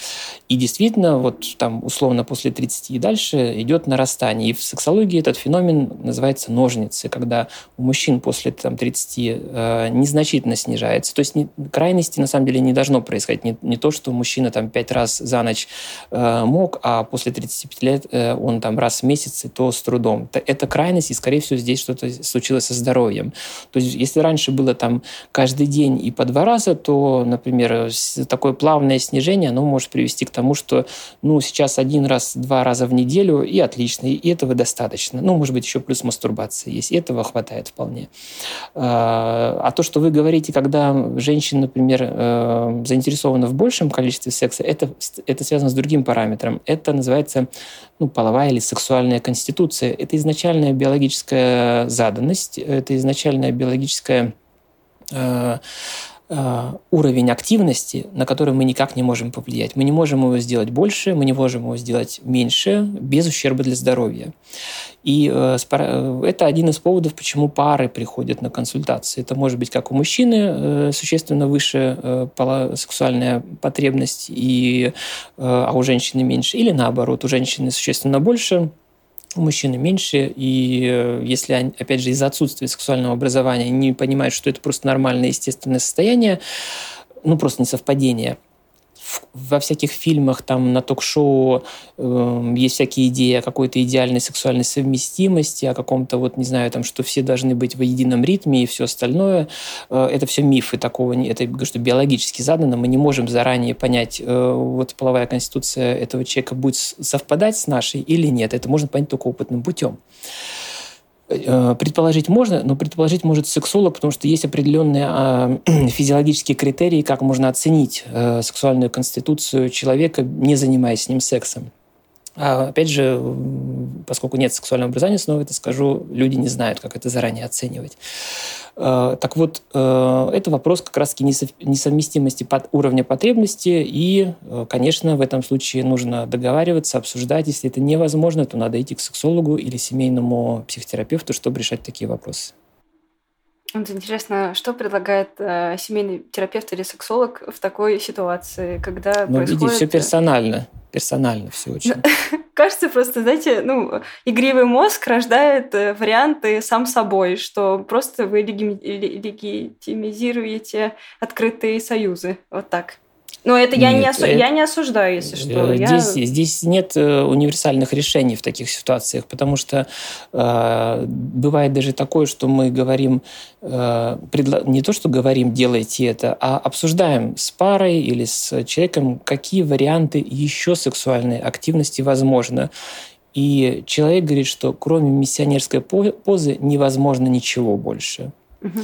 Speaker 3: И действительно, вот там условно после 30 и дальше идет нарастание. И в сексологии этот феномен называется ножницы, когда у мужчин после там, 30 э, незначительно снижается. То есть не, крайности на самом деле не должно происходить. Не, не то, что мужчина там пять раз за ночь э, мог, а после 35 лет э, он там раз в месяц, и то с трудом. Это, крайность, и, скорее всего, здесь что-то случилось со здоровьем. То есть, если раньше было там каждый день и по два раза, то, например, такое плавное снижение, оно может привести к тому, что, ну, сейчас один раз, два раза в неделю, и отлично, и этого достаточно. Ну, может быть, еще плюс мастурбация есть, этого хватает вполне. А, а то, что вы говорите, когда женщина, например, э, заинтересована в большем количестве секса, это, это связано с другим параметром. Это называется ну, половая или сексуальная конституция. Это изначальная биологическая заданность, это изначальная биологическая э, э, уровень активности, на который мы никак не можем повлиять. Мы не можем его сделать больше, мы не можем его сделать меньше без ущерба для здоровья. И э, это один из поводов, почему пары приходят на консультации. Это может быть как у мужчины существенно выше сексуальная потребность, и, а у женщины меньше, или наоборот, у женщины существенно больше, у мужчины меньше, и если, они, опять же, из-за отсутствия сексуального образования не понимают, что это просто нормальное естественное состояние, ну, просто несовпадение, во всяких фильмах, там, на ток-шоу э, есть всякие идеи о какой-то идеальной сексуальной совместимости, о каком-то, вот, не знаю, там, что все должны быть в едином ритме и все остальное. Э, это все мифы такого, это, что биологически задано, мы не можем заранее понять, э, вот половая конституция этого человека будет совпадать с нашей или нет. Это можно понять только опытным путем. Э, предположить можно, но предположить может сексолог, потому что есть определенные а, физиологические критерии, как можно оценить э, сексуальную конституцию человека, не занимаясь с ним сексом. А опять же, поскольку нет сексуального образования, снова это скажу, люди не знают, как это заранее оценивать. Э, так вот, э, это вопрос как раз-таки несовместимости под уровня потребности, и, э, конечно, в этом случае нужно договариваться, обсуждать. Если это невозможно, то надо идти к сексологу или семейному психотерапевту, чтобы решать такие вопросы.
Speaker 1: Вот интересно, что предлагает э, семейный терапевт или сексолог в такой ситуации, когда
Speaker 3: ну,
Speaker 1: происходит...
Speaker 3: видите, все персонально персонально все очень.
Speaker 1: Кажется просто, знаете, ну, игривый мозг рождает э, варианты сам собой, что просто вы легитимизируете открытые союзы. Вот так. Но это я, Нет, не осу... это... я не осуждаю, если что.
Speaker 3: Здесь,
Speaker 1: я...
Speaker 3: здесь нет э, универсальных решений в таких ситуациях, потому что э, бывает даже такое, что мы говорим, э, предла... не то, что говорим, делайте это, а обсуждаем с парой или с человеком, какие варианты еще сексуальной активности возможно. И человек говорит, что кроме миссионерской позы невозможно ничего больше. Угу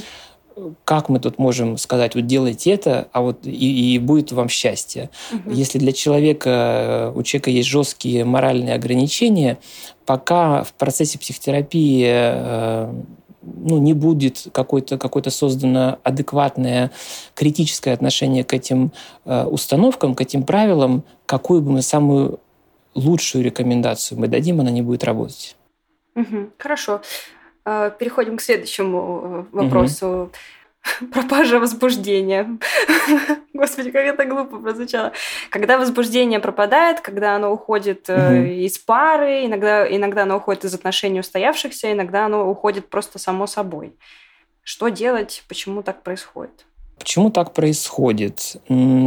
Speaker 3: как мы тут можем сказать, вот делайте это, а вот и, и будет вам счастье. Угу. Если для человека, у человека есть жесткие моральные ограничения, пока в процессе психотерапии э, ну, не будет какое-то какое создано адекватное критическое отношение к этим э, установкам, к этим правилам, какую бы мы самую лучшую рекомендацию мы дадим, она не будет работать.
Speaker 1: Угу, хорошо. А, переходим к следующему э, вопросу. Угу. Пропажа возбуждения. Господи, как это глупо прозвучало. Когда возбуждение пропадает, когда оно уходит угу. из пары, иногда, иногда оно уходит из отношений устоявшихся, иногда оно уходит просто само собой. Что делать? Почему так происходит?
Speaker 3: Почему так происходит?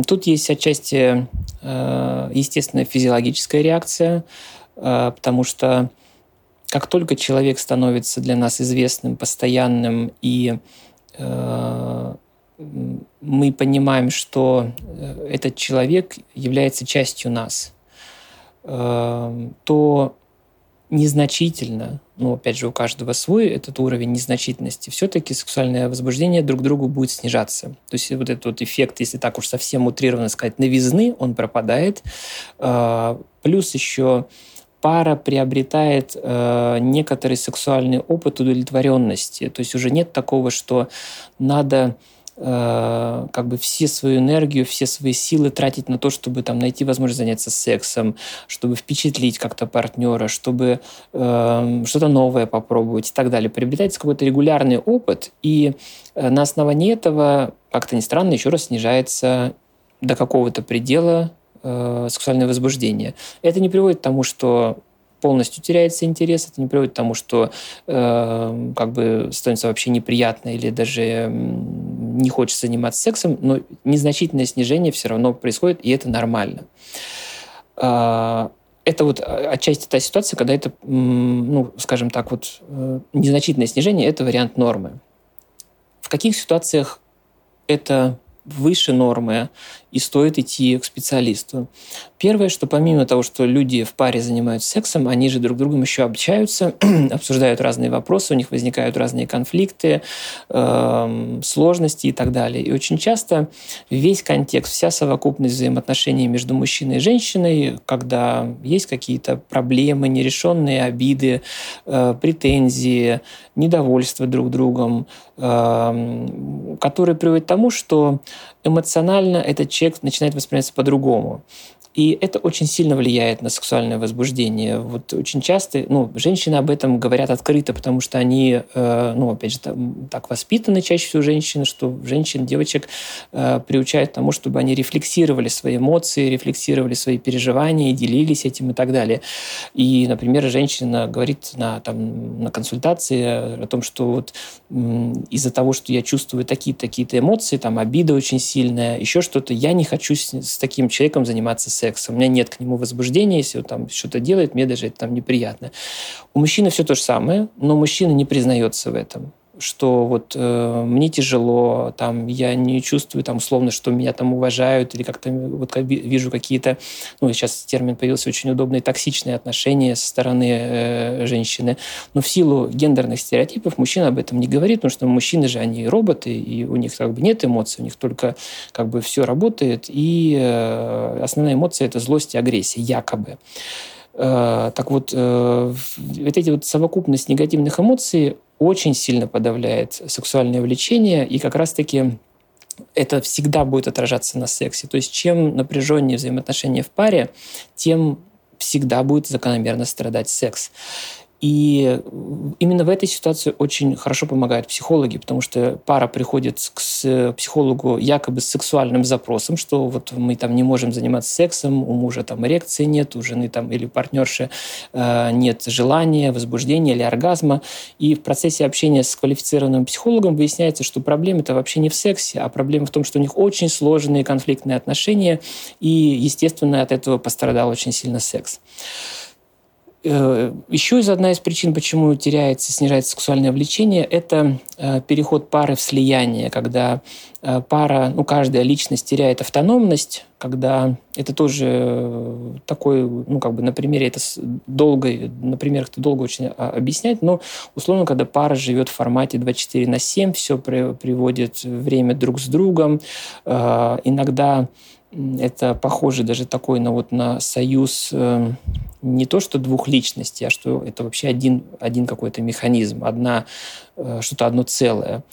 Speaker 3: Тут есть отчасти, э, естественно, физиологическая реакция, потому что как только человек становится для нас известным, постоянным, и э, мы понимаем, что э, этот человек является частью нас, э, то незначительно, ну, опять же, у каждого свой этот уровень незначительности, все-таки сексуальное возбуждение друг другу будет снижаться. То есть вот этот вот эффект, если так уж совсем утрированно сказать, новизны, он пропадает. Э, плюс еще пара приобретает э, некоторый сексуальный опыт удовлетворенности. То есть уже нет такого, что надо э, как бы все свою энергию, все свои силы тратить на то, чтобы там найти возможность заняться сексом, чтобы впечатлить как-то партнера, чтобы э, что-то новое попробовать и так далее. Приобретается какой-то регулярный опыт, и э, на основании этого, как-то ни странно, еще раз снижается до какого-то предела э, сексуальное возбуждение. Это не приводит к тому, что полностью теряется интерес, это не приводит к тому, что э, как бы становится вообще неприятно или даже не хочется заниматься сексом, но незначительное снижение все равно происходит, и это нормально. Э, это вот отчасти та ситуация, когда это, ну, скажем так, вот э, незначительное снижение – это вариант нормы. В каких ситуациях это выше нормы, и стоит идти к специалисту. Первое, что помимо того, что люди в паре занимаются сексом, они же друг другом еще общаются, обсуждают разные вопросы, у них возникают разные конфликты, э, сложности и так далее. И очень часто весь контекст, вся совокупность взаимоотношений между мужчиной и женщиной, когда есть какие-то проблемы, нерешенные обиды, э, претензии, недовольство друг другом, э, которые приводят к тому, что эмоционально этот человек начинает восприниматься по-другому. И это очень сильно влияет на сексуальное возбуждение. Вот очень часто, ну, женщины об этом говорят открыто, потому что они, э, ну, опять же, там, так воспитаны чаще всего женщины, что женщин, девочек э, приучают к тому, чтобы они рефлексировали свои эмоции, рефлексировали свои переживания, делились этим и так далее. И, например, женщина говорит на, там, на консультации о том, что вот из-за того, что я чувствую такие-то эмоции, там, обида очень сильная, еще что-то, я не хочу с, с таким человеком заниматься сексом секса, у меня нет к нему возбуждения, если он там что-то делает, мне даже это там неприятно. У мужчины все то же самое, но мужчина не признается в этом что вот э, мне тяжело, там я не чувствую там условно, что меня там уважают или как-то вот как вижу какие-то, ну сейчас термин появился очень удобные токсичные отношения со стороны э, женщины, но в силу гендерных стереотипов мужчина об этом не говорит, потому что мужчины же они роботы и у них как бы нет эмоций, у них только как бы все работает и э, основная эмоция это злость и агрессия якобы. Э, так вот, э, вот эти вот совокупность негативных эмоций очень сильно подавляет сексуальное влечение, и как раз-таки это всегда будет отражаться на сексе. То есть чем напряженнее взаимоотношения в паре, тем всегда будет закономерно страдать секс. И именно в этой ситуации очень хорошо помогают психологи, потому что пара приходит к психологу якобы с сексуальным запросом, что вот мы там не можем заниматься сексом, у мужа там эрекции нет, у жены там или партнерши э, нет желания, возбуждения или оргазма. И в процессе общения с квалифицированным психологом выясняется, что проблема это вообще не в сексе, а проблема в том, что у них очень сложные конфликтные отношения, и, естественно, от этого пострадал очень сильно секс. Э, Еще из одна из причин, почему теряется, снижается сексуальное влечение, это э, переход пары в слияние, когда э, пара, ну, каждая личность теряет автономность, когда это тоже такой, ну, как бы на примере это долго, на примерах это долго очень а, объяснять, но условно, когда пара живет в формате 24 на 7, все приводит время друг с другом, иногда это похоже даже такой на, вот, на союз э, не то что двух личностей, а что это вообще один, один какой-то механизм, одна, э, что-то одно целое.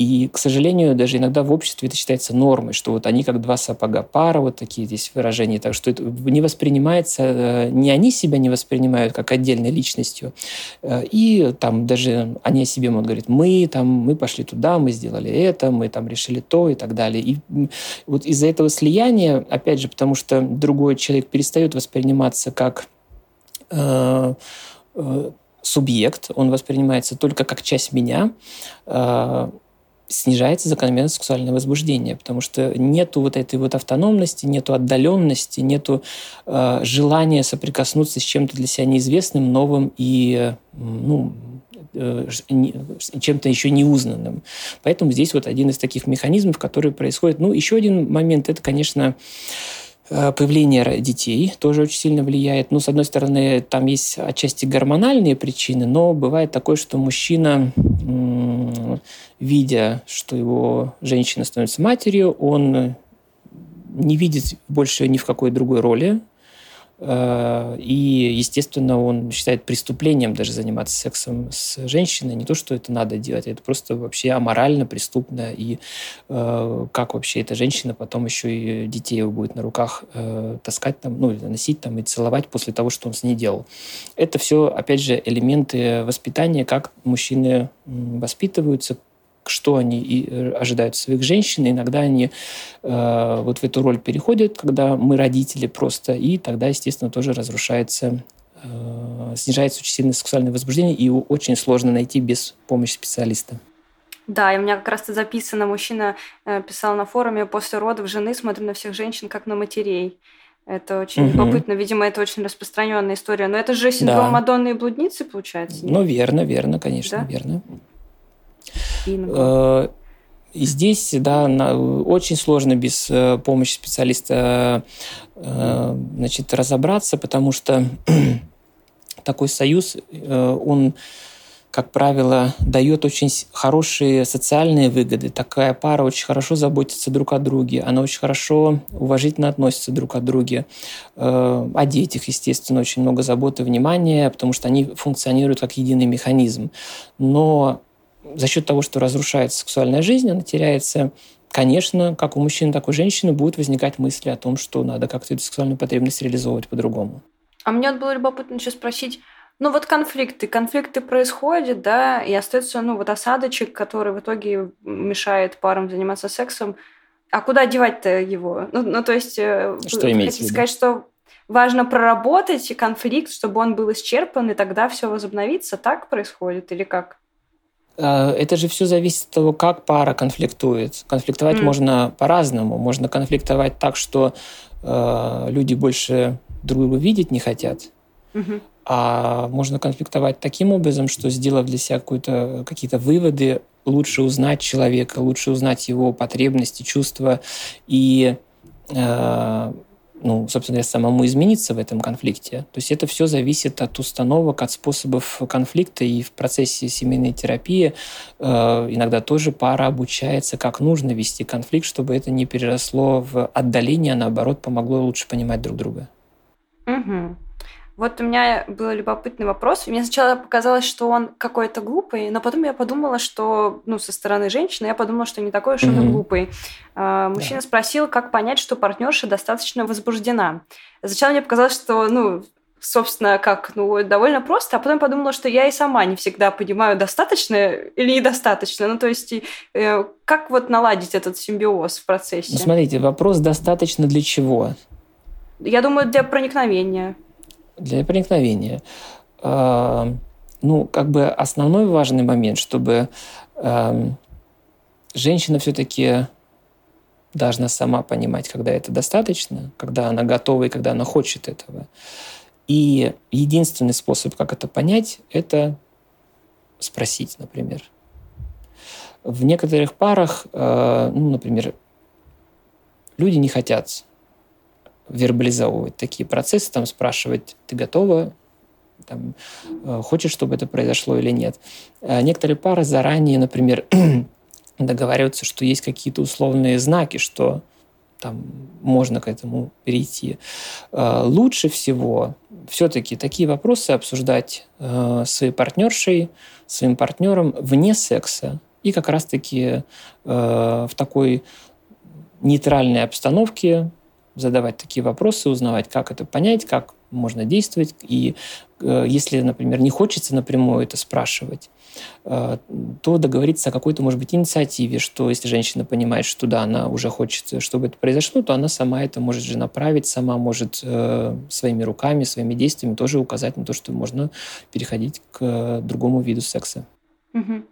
Speaker 3: И, к сожалению, даже иногда в обществе это считается нормой, что вот они как два сапога пара, вот такие здесь выражения, так что это не воспринимается, э, не они себя не воспринимают как отдельной личностью, э, и там даже они о себе могут говорить, мы там, мы пошли туда, мы сделали это, мы там решили то и так далее. И вот из-за этого слияния, опять же, потому что другой человек перестает восприниматься как э, субъект, он воспринимается только как часть меня, снижается закономерно сексуальное возбуждение, потому что нету вот этой вот автономности, нету отдаленности, нету э, желания соприкоснуться с чем-то для себя неизвестным, новым и ну, э, чем-то еще неузнанным. Поэтому здесь вот один из таких механизмов, который происходит. Ну, еще один момент, это, конечно, появление детей тоже очень сильно влияет. Ну, с одной стороны, там есть отчасти гормональные причины, но бывает такое, что мужчина, видя, что его женщина становится матерью, он не видит больше ни в какой другой роли Э, и, естественно, он считает преступлением даже заниматься сексом с женщиной. Не то, что это надо делать, это просто вообще аморально, преступно. И э, как вообще эта женщина потом еще и детей его будет на руках э, таскать там, ну, носить там и целовать после того, что он с ней делал. Это все, опять же, элементы воспитания, как мужчины воспитываются, что они и э, ожидают своих женщин. иногда они э, вот в эту роль переходят, когда мы родители просто, и тогда, естественно, тоже разрушается э, снижается очень сильно сексуальное возбуждение, и его очень сложно найти без помощи специалиста.
Speaker 1: Да, и у меня как раз-то записано, мужчина э, писал на форуме, после родов жены смотрю на всех женщин, как на матерей. Это очень угу. любопытно. Видимо, это очень распространенная история. Но это же синдром да. Мадонны и блудницы, получается?
Speaker 3: Нет? Ну, верно, верно, конечно, да? верно. Э, и здесь, да, очень сложно без э, помощи специалиста э, значит, разобраться, потому что такой союз, он, как правило, дает очень хорошие социальные выгоды. Такая пара очень хорошо заботится друг о друге, она очень хорошо, уважительно относится друг к друге. О детях, естественно, очень много заботы внимания, потому что они функционируют как единый механизм. Но за счет того, что разрушается сексуальная жизнь, она теряется конечно, как у мужчины, так и у женщины будут возникать мысли о том, что надо как-то эту сексуальную потребность реализовывать по-другому.
Speaker 1: А мне вот было любопытно еще спросить, ну вот конфликты, конфликты происходят, да, и остается, ну вот осадочек, который в итоге мешает парам заниматься сексом. А куда девать-то его? Ну, ну то есть,
Speaker 3: э, что хотите
Speaker 1: сказать, что важно проработать конфликт, чтобы он был исчерпан, и тогда все возобновится? Так происходит или как?
Speaker 3: Э, это же все зависит от того, как пара конфликтует. Конфликтовать mm. можно по-разному. Можно конфликтовать так, что э, люди больше друг друга видеть не хотят. Mm-hmm. А можно конфликтовать таким образом, что сделав для себя какие-то выводы, лучше узнать человека, лучше узнать его потребности, чувства и э, ну, собственно, самому измениться в этом конфликте. То есть это все зависит от установок, от способов конфликта. И в процессе семейной терапии э, иногда тоже пара обучается, как нужно вести конфликт, чтобы это не переросло в отдаление, а наоборот помогло лучше понимать друг друга.
Speaker 1: Угу. Вот у меня был любопытный вопрос. Мне сначала показалось, что он какой-то глупый, но потом я подумала, что, ну, со стороны женщины, я подумала, что не такой уж он mm-hmm. глупый. А, мужчина да. спросил, как понять, что партнерша достаточно возбуждена. Сначала мне показалось, что, ну, собственно, как, ну, довольно просто, а потом подумала, что я и сама не всегда понимаю, достаточно или недостаточно. Ну, то есть, э, как вот наладить этот симбиоз в процессе? Ну,
Speaker 3: смотрите, вопрос достаточно для чего?
Speaker 1: Я думаю, для проникновения
Speaker 3: для проникновения. А, ну, как бы основной важный момент, чтобы женщина все-таки должна сама понимать, когда это достаточно, когда она готова и когда она хочет этого. И единственный способ, как это понять, это спросить, например. В некоторых парах, а, ну, например, люди не хотят вербализовывать такие процессы, там спрашивать, ты готова, там, э, хочешь, чтобы это произошло или нет. А некоторые пары заранее, например, договариваются, что есть какие-то условные знаки, что там можно к этому перейти. А лучше всего все-таки такие вопросы обсуждать э, своей партнершей, своим партнером вне секса и как раз-таки э, в такой нейтральной обстановке, задавать такие вопросы, узнавать, как это понять, как можно действовать. И э, если, например, не хочется напрямую это спрашивать, э, то договориться о какой-то, может быть, инициативе, что если женщина понимает, что да, она уже хочет, чтобы это произошло, то она сама это может же направить, сама может э, своими руками, своими действиями тоже указать на то, что можно переходить к другому виду секса.
Speaker 1: Угу.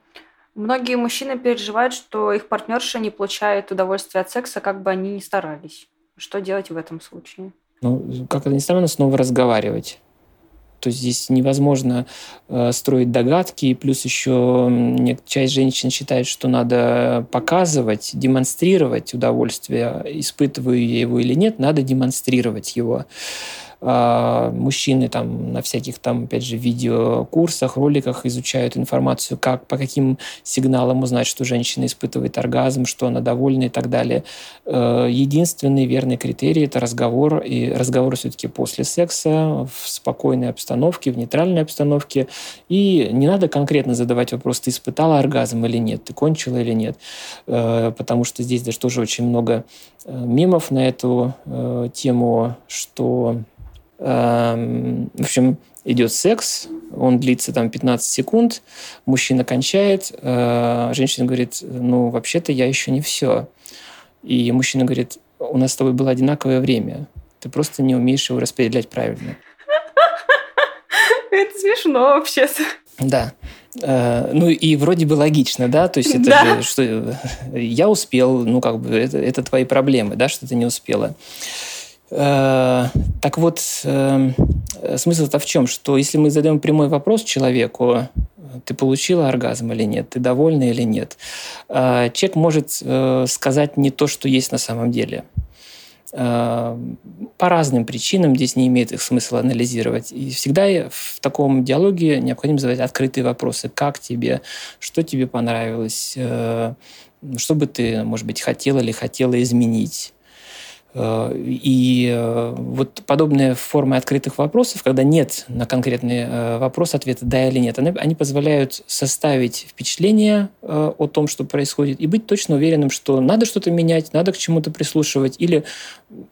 Speaker 1: Многие мужчины переживают, что их партнерша не получает удовольствия от секса, как бы они ни старались. Что делать в этом случае?
Speaker 3: Ну, как это ни странно, снова разговаривать. То есть здесь невозможно э, строить догадки, плюс еще часть женщин считает, что надо показывать, демонстрировать удовольствие, испытываю я его или нет, надо демонстрировать его. А, мужчины там на всяких там, опять же, видеокурсах, роликах изучают информацию, как, по каким сигналам узнать, что женщина испытывает оргазм, что она довольна и так далее. Э, единственный верный критерий – это разговор, и разговор все-таки после секса, в спокойной обстановке, в нейтральной обстановке. И не надо конкретно задавать вопрос, ты испытала оргазм или нет, ты кончила или нет, э, потому что здесь даже тоже очень много э, мемов на эту тему, что в общем, идет секс, он длится там 15 секунд, мужчина кончает, э, женщина говорит, ну, вообще-то я еще не все. И мужчина говорит, у нас с тобой было одинаковое время, ты просто не умеешь его распределять правильно.
Speaker 1: Это смешно вообще-то.
Speaker 3: Да. Э, ну и вроде бы логично, да, то есть это да. же, что я успел, ну как бы это, это твои проблемы, да, что ты не успела. Э, так вот, э, смысл-то в чем? Что если мы задаем прямой вопрос человеку, ты получила оргазм или нет, ты довольна или нет, э, человек может сказать не то, что есть на самом деле. По разным причинам здесь не имеет их смысла анализировать. И всегда в таком диалоге необходимо задать открытые вопросы. Как тебе? Что тебе понравилось? Что бы ты, может быть, хотела или хотела изменить? Э, и э, вот подобные формы открытых вопросов, когда нет на конкретный э, вопрос ответа «да» или «нет», они позволяют составить впечатление о том, что происходит, и быть точно уверенным, что надо что-то менять, надо к чему-то прислушивать, или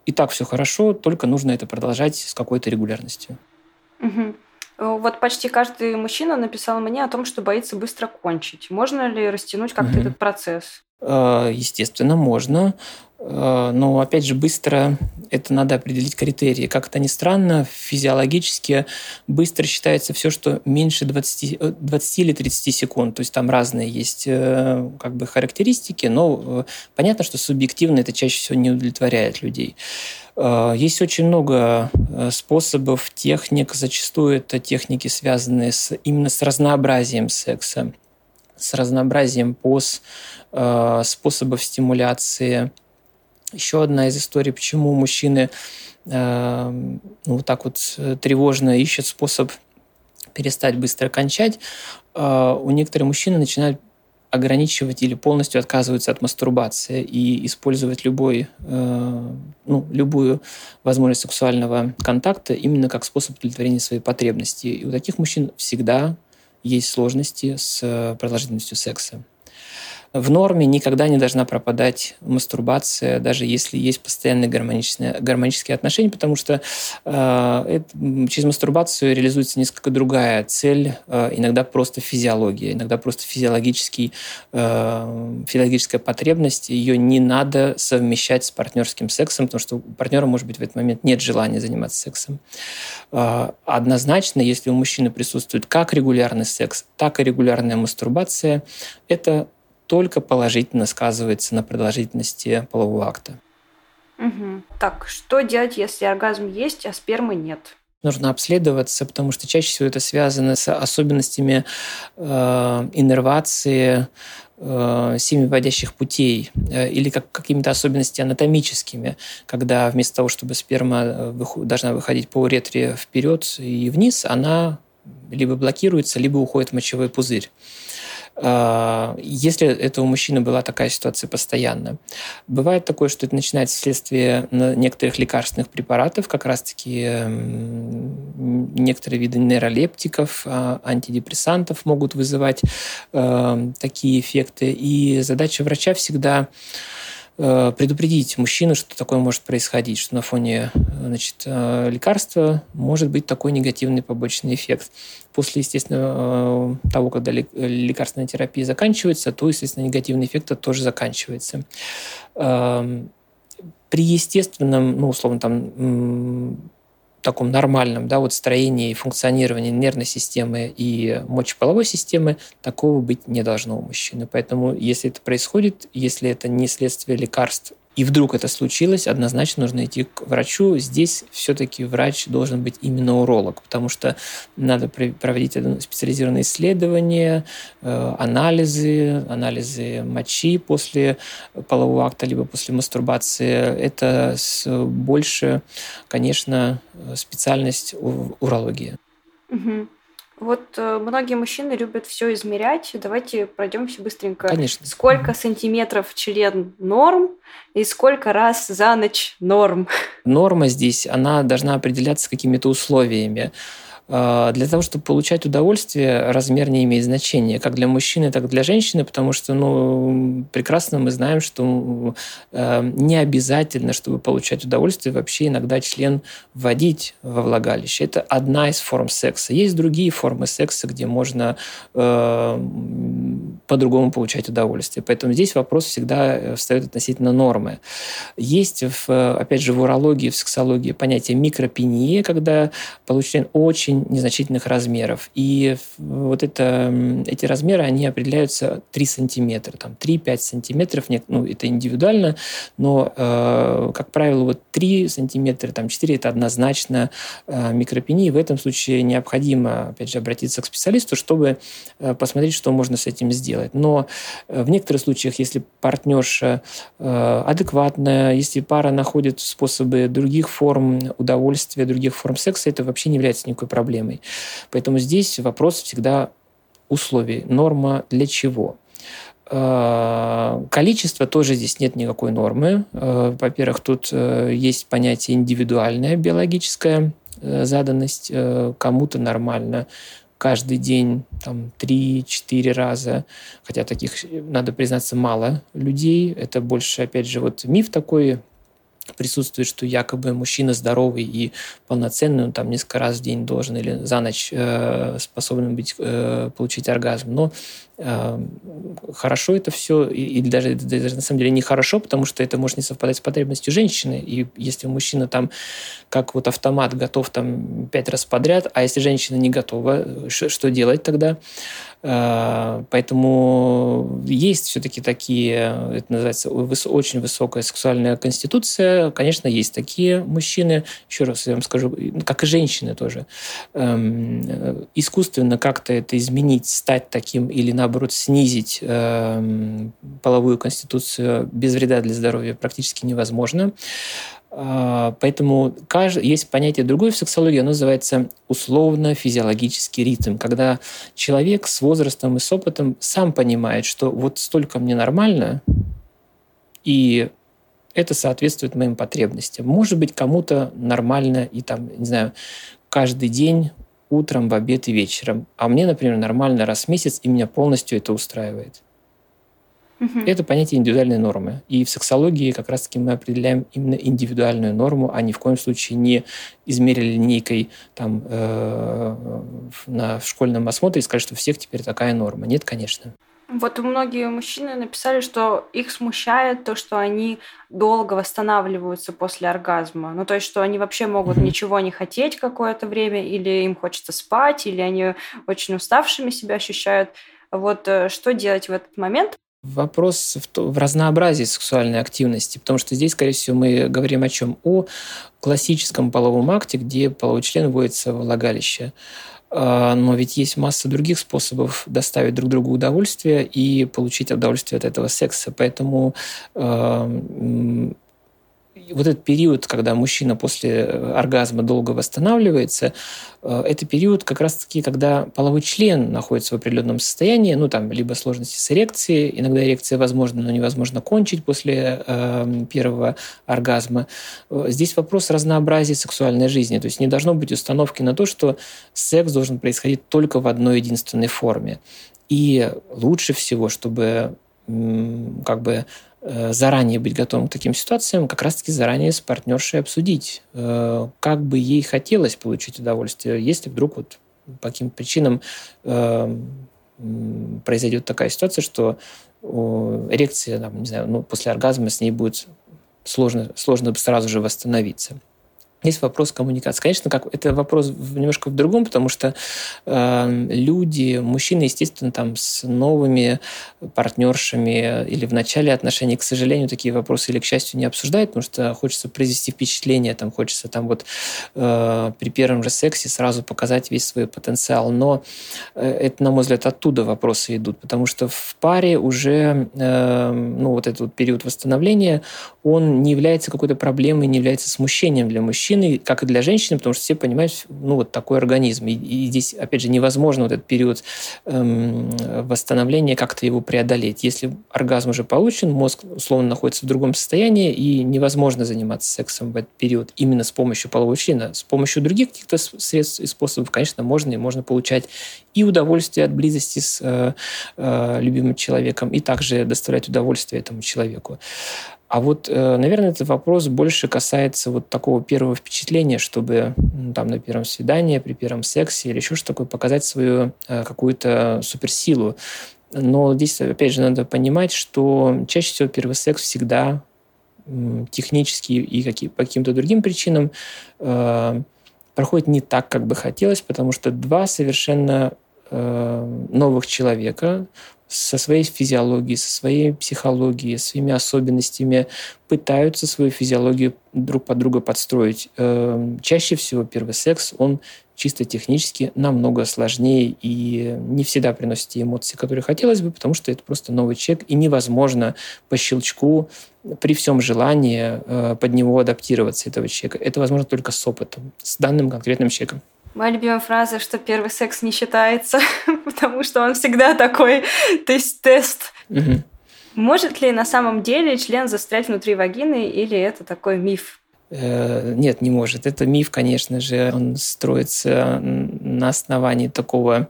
Speaker 3: и так все хорошо, только нужно это продолжать с какой-то регулярностью.
Speaker 1: Угу. Вот почти каждый мужчина написал мне о том, что боится быстро кончить. Можно ли растянуть как-то угу. этот процесс?
Speaker 3: Естественно, можно. Э, но, опять же, быстро это надо определить критерии. Как это ни странно, физиологически быстро считается все, что меньше 20, 20 э, или 30 секунд. То есть там разные есть э, как бы характеристики, но понятно, что субъективно это чаще всего не удовлетворяет людей. Есть очень много способов, техник. Зачастую это техники, связанные с, именно с разнообразием секса, с разнообразием поз, способов стимуляции – еще одна из историй, почему мужчины э, ну, вот так вот э, тревожно ищут способ перестать быстро кончать. Э, у некоторых мужчин начинают ограничивать или полностью отказываются от мастурбации и использовать любой, э, ну, любую возможность сексуального контакта именно как способ удовлетворения своей потребности. И у таких мужчин всегда есть сложности с э, продолжительностью секса в норме никогда не должна пропадать мастурбация, даже если есть постоянные гармоничные, гармонические отношения, потому что э, это, через мастурбацию реализуется несколько другая цель, э, иногда просто физиология, иногда просто физиологический, э, физиологическая потребность, ее не надо совмещать с партнерским сексом, потому что у партнера, может быть, в этот момент нет желания заниматься сексом. Э, однозначно, если у мужчины присутствует как регулярный секс, так и регулярная мастурбация, это только положительно сказывается на продолжительности полового акта.
Speaker 1: Угу. Так, что делать, если оргазм есть, а спермы нет?
Speaker 3: Нужно обследоваться, потому что чаще всего это связано с особенностями э, иннервации э, семивыводящих путей э, или как, какими-то особенностями анатомическими, когда вместо того, чтобы сперма э, выход, должна выходить по уретре вперед и вниз, она либо блокируется, либо уходит в мочевой пузырь. А, если это у мужчины была такая ситуация постоянно. Бывает такое, что это начинается вследствие некоторых лекарственных препаратов, как раз-таки некоторые виды нейролептиков, а, антидепрессантов могут вызывать а, такие эффекты. И задача врача всегда предупредить мужчину, что такое может происходить, что на фоне значит, э, лекарства может быть такой негативный побочный эффект. После, естественно, э, того, когда лекарственная терапия заканчивается, то, естественно, негативный эффект тоже заканчивается. Эм, при естественном, ну, условно, там, таком нормальном да, вот строении и функционировании нервной системы и мочеполовой системы такого быть не должно у мужчины. Поэтому если это происходит, если это не следствие лекарств и вдруг это случилось, однозначно нужно идти к врачу. Здесь все-таки врач должен быть именно уролог, потому что надо проводить специализированные исследования, э, анализы, анализы мочи после полового акта, либо после мастурбации. Это больше, конечно, специальность урологии.
Speaker 1: Угу. Вот э, многие мужчины любят все измерять. Давайте пройдемся быстренько.
Speaker 3: Конечно.
Speaker 1: Сколько сантиметров член норм и сколько раз за ночь норм?
Speaker 3: Норма здесь, она должна определяться какими-то условиями. А, для того, чтобы получать удовольствие, размер не имеет значения, как для мужчины, так и для женщины, потому что ну, прекрасно мы знаем, что э, не обязательно, чтобы получать удовольствие, вообще иногда член вводить во влагалище. Это одна из форм секса. Есть другие формы секса, где можно э, по-другому получать удовольствие. Поэтому здесь вопрос всегда э, встает относительно нормы. Есть, в, опять же, в урологии, в сексологии понятие микропения, когда получен очень незначительных размеров. И вот это, эти размеры, они определяются 3 сантиметра, там 3-5 сантиметров, ну, это индивидуально, но, э, как правило, вот 3 сантиметра, там 4 – это однозначно э, микропения. В этом случае необходимо, опять же, обратиться к специалисту, чтобы э, посмотреть, что можно с этим сделать. Но э, в некоторых случаях, если партнерша э, адекватная, если пара находит способы других форм удовольствия, других форм секса, это вообще не является никакой проблемой. Поэтому здесь вопрос всегда условий. Норма для чего? Э, количество тоже здесь нет никакой нормы. Во-первых, тут есть понятие индивидуальная биологическая заданность. Кому-то нормально каждый день там 3-4 раза, хотя таких, надо признаться, мало людей. Это больше, опять же, вот миф такой присутствует, что якобы мужчина здоровый и полноценный, он там несколько раз в день должен или за ночь э, способен быть, э, получить оргазм. Но э, хорошо это все, или даже, даже на самом деле нехорошо, потому что это может не совпадать с потребностью женщины. И если мужчина там как вот автомат готов там пять раз подряд, а если женщина не готова, что делать тогда? Э, поэтому есть все-таки такие, это называется очень высокая сексуальная конституция. Конечно, есть такие мужчины, еще раз я вам скажу, как и женщины тоже. Эм, искусственно как-то это изменить, стать таким или наоборот снизить эм, половую конституцию без вреда для здоровья практически невозможно. А, поэтому есть понятие другое в сексологии, оно называется условно-физиологический ритм, когда человек с возрастом и с опытом сам понимает, что вот столько мне нормально, и это соответствует моим потребностям. Может быть, кому-то нормально и там, не знаю, каждый день утром, в обед и вечером. А мне, например, нормально раз в месяц, и меня полностью это устраивает. Угу. Это понятие индивидуальной нормы. И в сексологии как раз-таки мы определяем именно индивидуальную норму, а ни в коем случае не измерили линейкой там, э, на школьном осмотре и сказали, что у всех теперь такая норма. Нет, конечно.
Speaker 1: Вот многие мужчины написали, что их смущает то, что они долго восстанавливаются после оргазма. Ну, то есть, что они вообще могут mm-hmm. ничего не хотеть какое-то время, или им хочется спать, или они очень уставшими себя ощущают. Вот э, что делать в этот момент?
Speaker 3: Вопрос в, то, в разнообразии сексуальной активности, потому что здесь, скорее всего, мы говорим о чем? О классическом половом акте, где половой член вводится в влагалище. А, но ведь есть масса других способов доставить друг другу удовольствие и получить удовольствие от этого секса. Поэтому вот этот период, когда мужчина после э, оргазма долго восстанавливается, э, это период как раз-таки, когда половой член находится в определенном состоянии, ну там либо сложности с эрекцией, иногда эрекция возможна, но невозможно кончить после э, первого оргазма. Э, здесь вопрос разнообразия сексуальной жизни, то есть не должно быть установки на то, что секс должен происходить только в одной единственной форме. И лучше всего, чтобы как бы заранее быть готовым к таким ситуациям, как раз-таки заранее с партнершей обсудить, э, как бы ей хотелось получить удовольствие, если вдруг вот по каким причинам э, произойдет такая ситуация, что эрекция, там, не знаю, ну, после оргазма с ней будет сложно, сложно сразу же восстановиться. Есть вопрос коммуникации. Конечно, как, это вопрос немножко в другом, потому что э, люди, мужчины, естественно, там с новыми партнершами или в начале отношений, к сожалению, такие вопросы или, к счастью, не обсуждают, потому что хочется произвести впечатление, там хочется там вот э, при первом же сексе сразу показать весь свой потенциал. Но э, это, на мой взгляд, оттуда вопросы идут, потому что в паре уже, э, ну, вот этот вот период восстановления, он не является какой-то проблемой, не является смущением для мужчин, мужчины, как и для женщины, потому что все понимают, ну, вот такой организм. И, и здесь, опять же, невозможно вот этот период эм, восстановления как-то его преодолеть. Если оргазм уже получен, мозг, условно, находится в другом состоянии, и невозможно заниматься сексом в этот период именно с помощью полового члена. С помощью других каких-то средств и способов, конечно, можно, и можно получать и удовольствие от близости с э, э, любимым человеком, и также доставлять удовольствие этому человеку. А вот, э, наверное, этот вопрос больше касается вот такого первого впечатления, чтобы там на первом свидании, при первом сексе или еще что такое показать свою э, какую-то суперсилу. Но здесь, опять же, надо понимать, что чаще всего первый секс всегда технически и какие, по каким-то другим причинам э, проходит не так, как бы хотелось, потому что два совершенно э, новых человека со своей физиологией, со своей психологией, своими особенностями пытаются свою физиологию друг под друга подстроить. Эм, чаще всего первый секс, он чисто технически намного сложнее и не всегда приносит те эмоции, которые хотелось бы, потому что это просто новый человек, и невозможно по щелчку при всем желании э, под него адаптироваться, этого человека. Это возможно только с опытом, с данным конкретным человеком.
Speaker 1: Моя любимая фраза, что первый секс не считается, потому что он всегда такой, то есть тест. Угу. Может ли на самом деле член застрять внутри вагины, или это такой миф?
Speaker 3: Э, нет, не может. Это миф, конечно же. Он строится на основании такого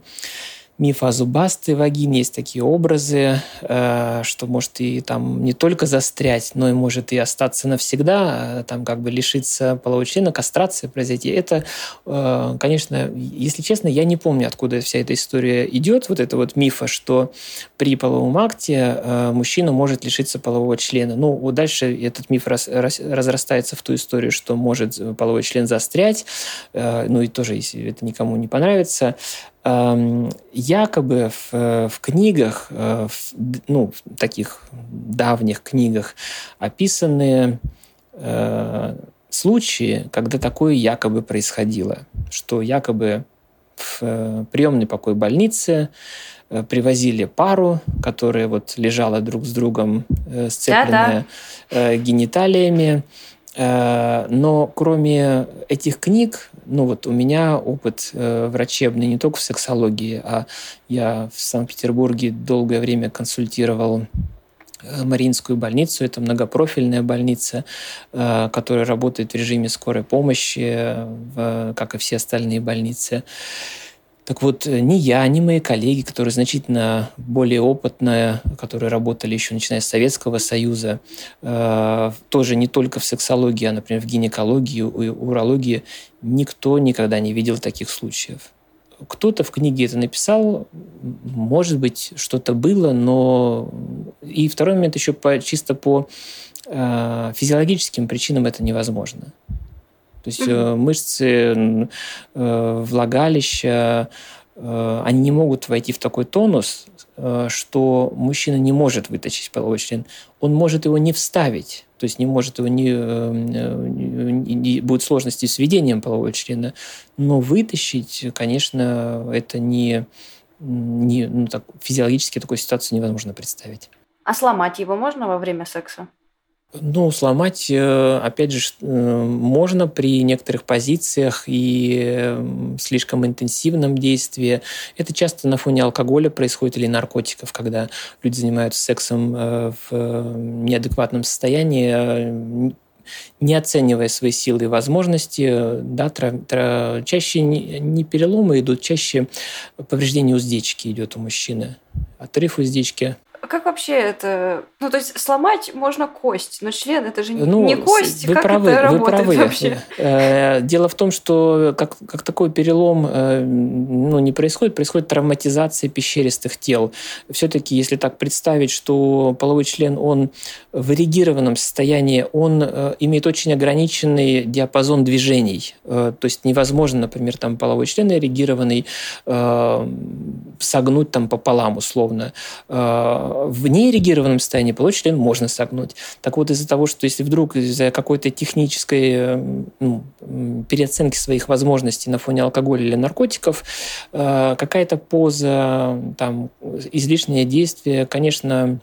Speaker 3: миф о зубастой вагине, есть такие образы, э, что может и там не только застрять, но и может и остаться навсегда, э, там как бы лишиться полового члена, кастрация произойти. Это, э, конечно, если честно, я не помню, откуда вся эта история идет, вот это вот мифа, что при половом акте мужчина может лишиться полового члена. Ну, вот дальше этот миф раз, раз, разрастается в ту историю, что может половой член застрять, ну и тоже, если это никому не понравится, якобы в, э, в книгах, э, в, ну, в таких давних книгах описаны э, случаи, когда такое якобы происходило, что якобы в э, приемный покой больницы привозили пару, которая вот лежала друг с другом, сцепленная да, да. гениталиями, но кроме этих книг, ну вот у меня опыт э, врачебный не только в сексологии, а я в Санкт-Петербурге долгое время консультировал э, Мариинскую больницу. Это многопрофильная больница, которая работает в режиме скорой помощи, как и все остальные больницы. Так вот, э, ни я, ни мои коллеги, которые значительно более опытные, которые работали еще начиная с Советского Союза, э, тоже не только в сексологии, а, например, в гинекологии, урологии, никто никогда не видел таких случаев. Кто-то в книге это написал, может быть, что-то было, но... И второй момент еще по, чисто по э, физиологическим причинам это невозможно. То есть mm мышцы э, влагалища, э, они не могут войти в такой тонус, что мужчина не может вытащить половой член. Он может его не вставить, то есть не может его не, не, не будет сложности с введением полового члена, но вытащить, конечно, это не, не ну, так, физиологически такую ситуацию невозможно представить.
Speaker 1: А сломать его можно во время секса?
Speaker 3: Ну, сломать, э, опять же, э, можно при некоторых позициях и э, слишком интенсивном действии. Это часто на фоне алкоголя происходит или наркотиков, когда люди занимаются сексом в неадекватном состоянии, не оценивая свои силы и возможности, да, тра, тра, чаще не, не переломы идут, чаще повреждение уздечки идет у мужчины. Отрыв уздечки
Speaker 1: как вообще это? Ну, то есть сломать можно кость, но член это же ну, не кость.
Speaker 3: Вы
Speaker 1: как
Speaker 3: правы,
Speaker 1: это
Speaker 3: вы правы.
Speaker 1: вообще?
Speaker 3: Э, дело в том, что как, как такой перелом э, ну, не происходит, происходит травматизация пещеристых тел. Все-таки, если так представить, что половой член, он в эрегированном состоянии, он э, имеет очень ограниченный диапазон движений. То есть невозможно, например, там половой член эрегированный согнуть там пополам условно в неэрегированном состоянии половой член можно согнуть. Так вот, из-за того, что если вдруг из-за какой-то технической ну, переоценки своих возможностей на фоне алкоголя или наркотиков, э, какая-то поза, там, излишнее действие, конечно,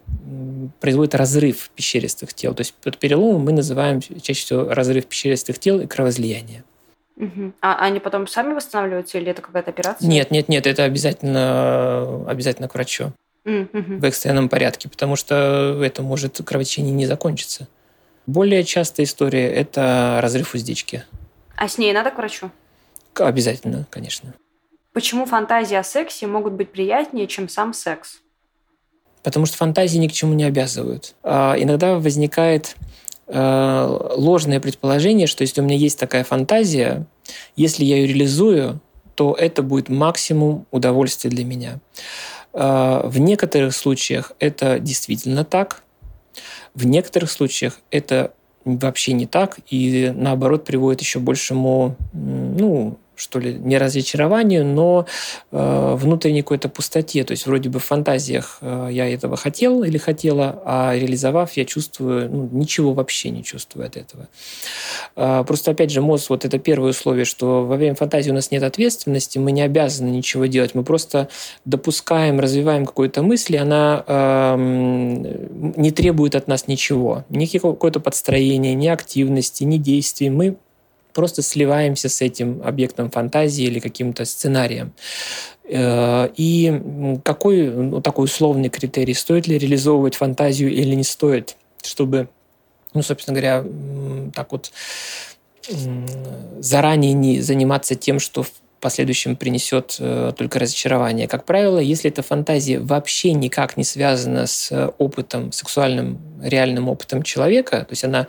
Speaker 3: производит разрыв пещеристых тел. То есть под переломом мы называем чаще всего разрыв пещеристых тел и кровоизлияние.
Speaker 1: Угу. А они потом сами восстанавливаются или это какая-то операция?
Speaker 3: Нет, нет, нет, это обязательно, обязательно к врачу mm-hmm. в экстренном порядке, потому что это может кровотечение не закончиться. Более частая история – это разрыв уздечки.
Speaker 1: А с ней надо к врачу?
Speaker 3: Обязательно, конечно.
Speaker 1: Почему фантазии о сексе могут быть приятнее, чем сам секс?
Speaker 3: Потому что фантазии ни к чему не обязывают. А иногда возникает э, ложное предположение, что если у меня есть такая фантазия, если я ее реализую, то это будет максимум удовольствия для меня. А, в некоторых случаях это действительно так, в некоторых случаях это вообще не так, и наоборот приводит еще большему ну, что ли, не разочарованию, но э, внутренней какой-то пустоте. То есть вроде бы в фантазиях э, я этого хотел или хотела, а реализовав, я чувствую, ну, ничего вообще не чувствую от этого. Э, просто, опять же, мозг, вот это первое условие, что во время фантазии у нас нет ответственности, мы не обязаны ничего делать, мы просто допускаем, развиваем какую-то мысль, и она э, не требует от нас ничего. Ни какое-то подстроение, ни активности, ни действий. Мы просто сливаемся с этим объектом фантазии или каким-то сценарием. Э, и какой ну, такой условный критерий, стоит ли реализовывать фантазию или не стоит, чтобы, ну, собственно говоря, так вот заранее не заниматься тем, что в последующем принесет э, только разочарование. Как правило, если эта фантазия вообще никак не связана с опытом, сексуальным реальным опытом человека, то есть она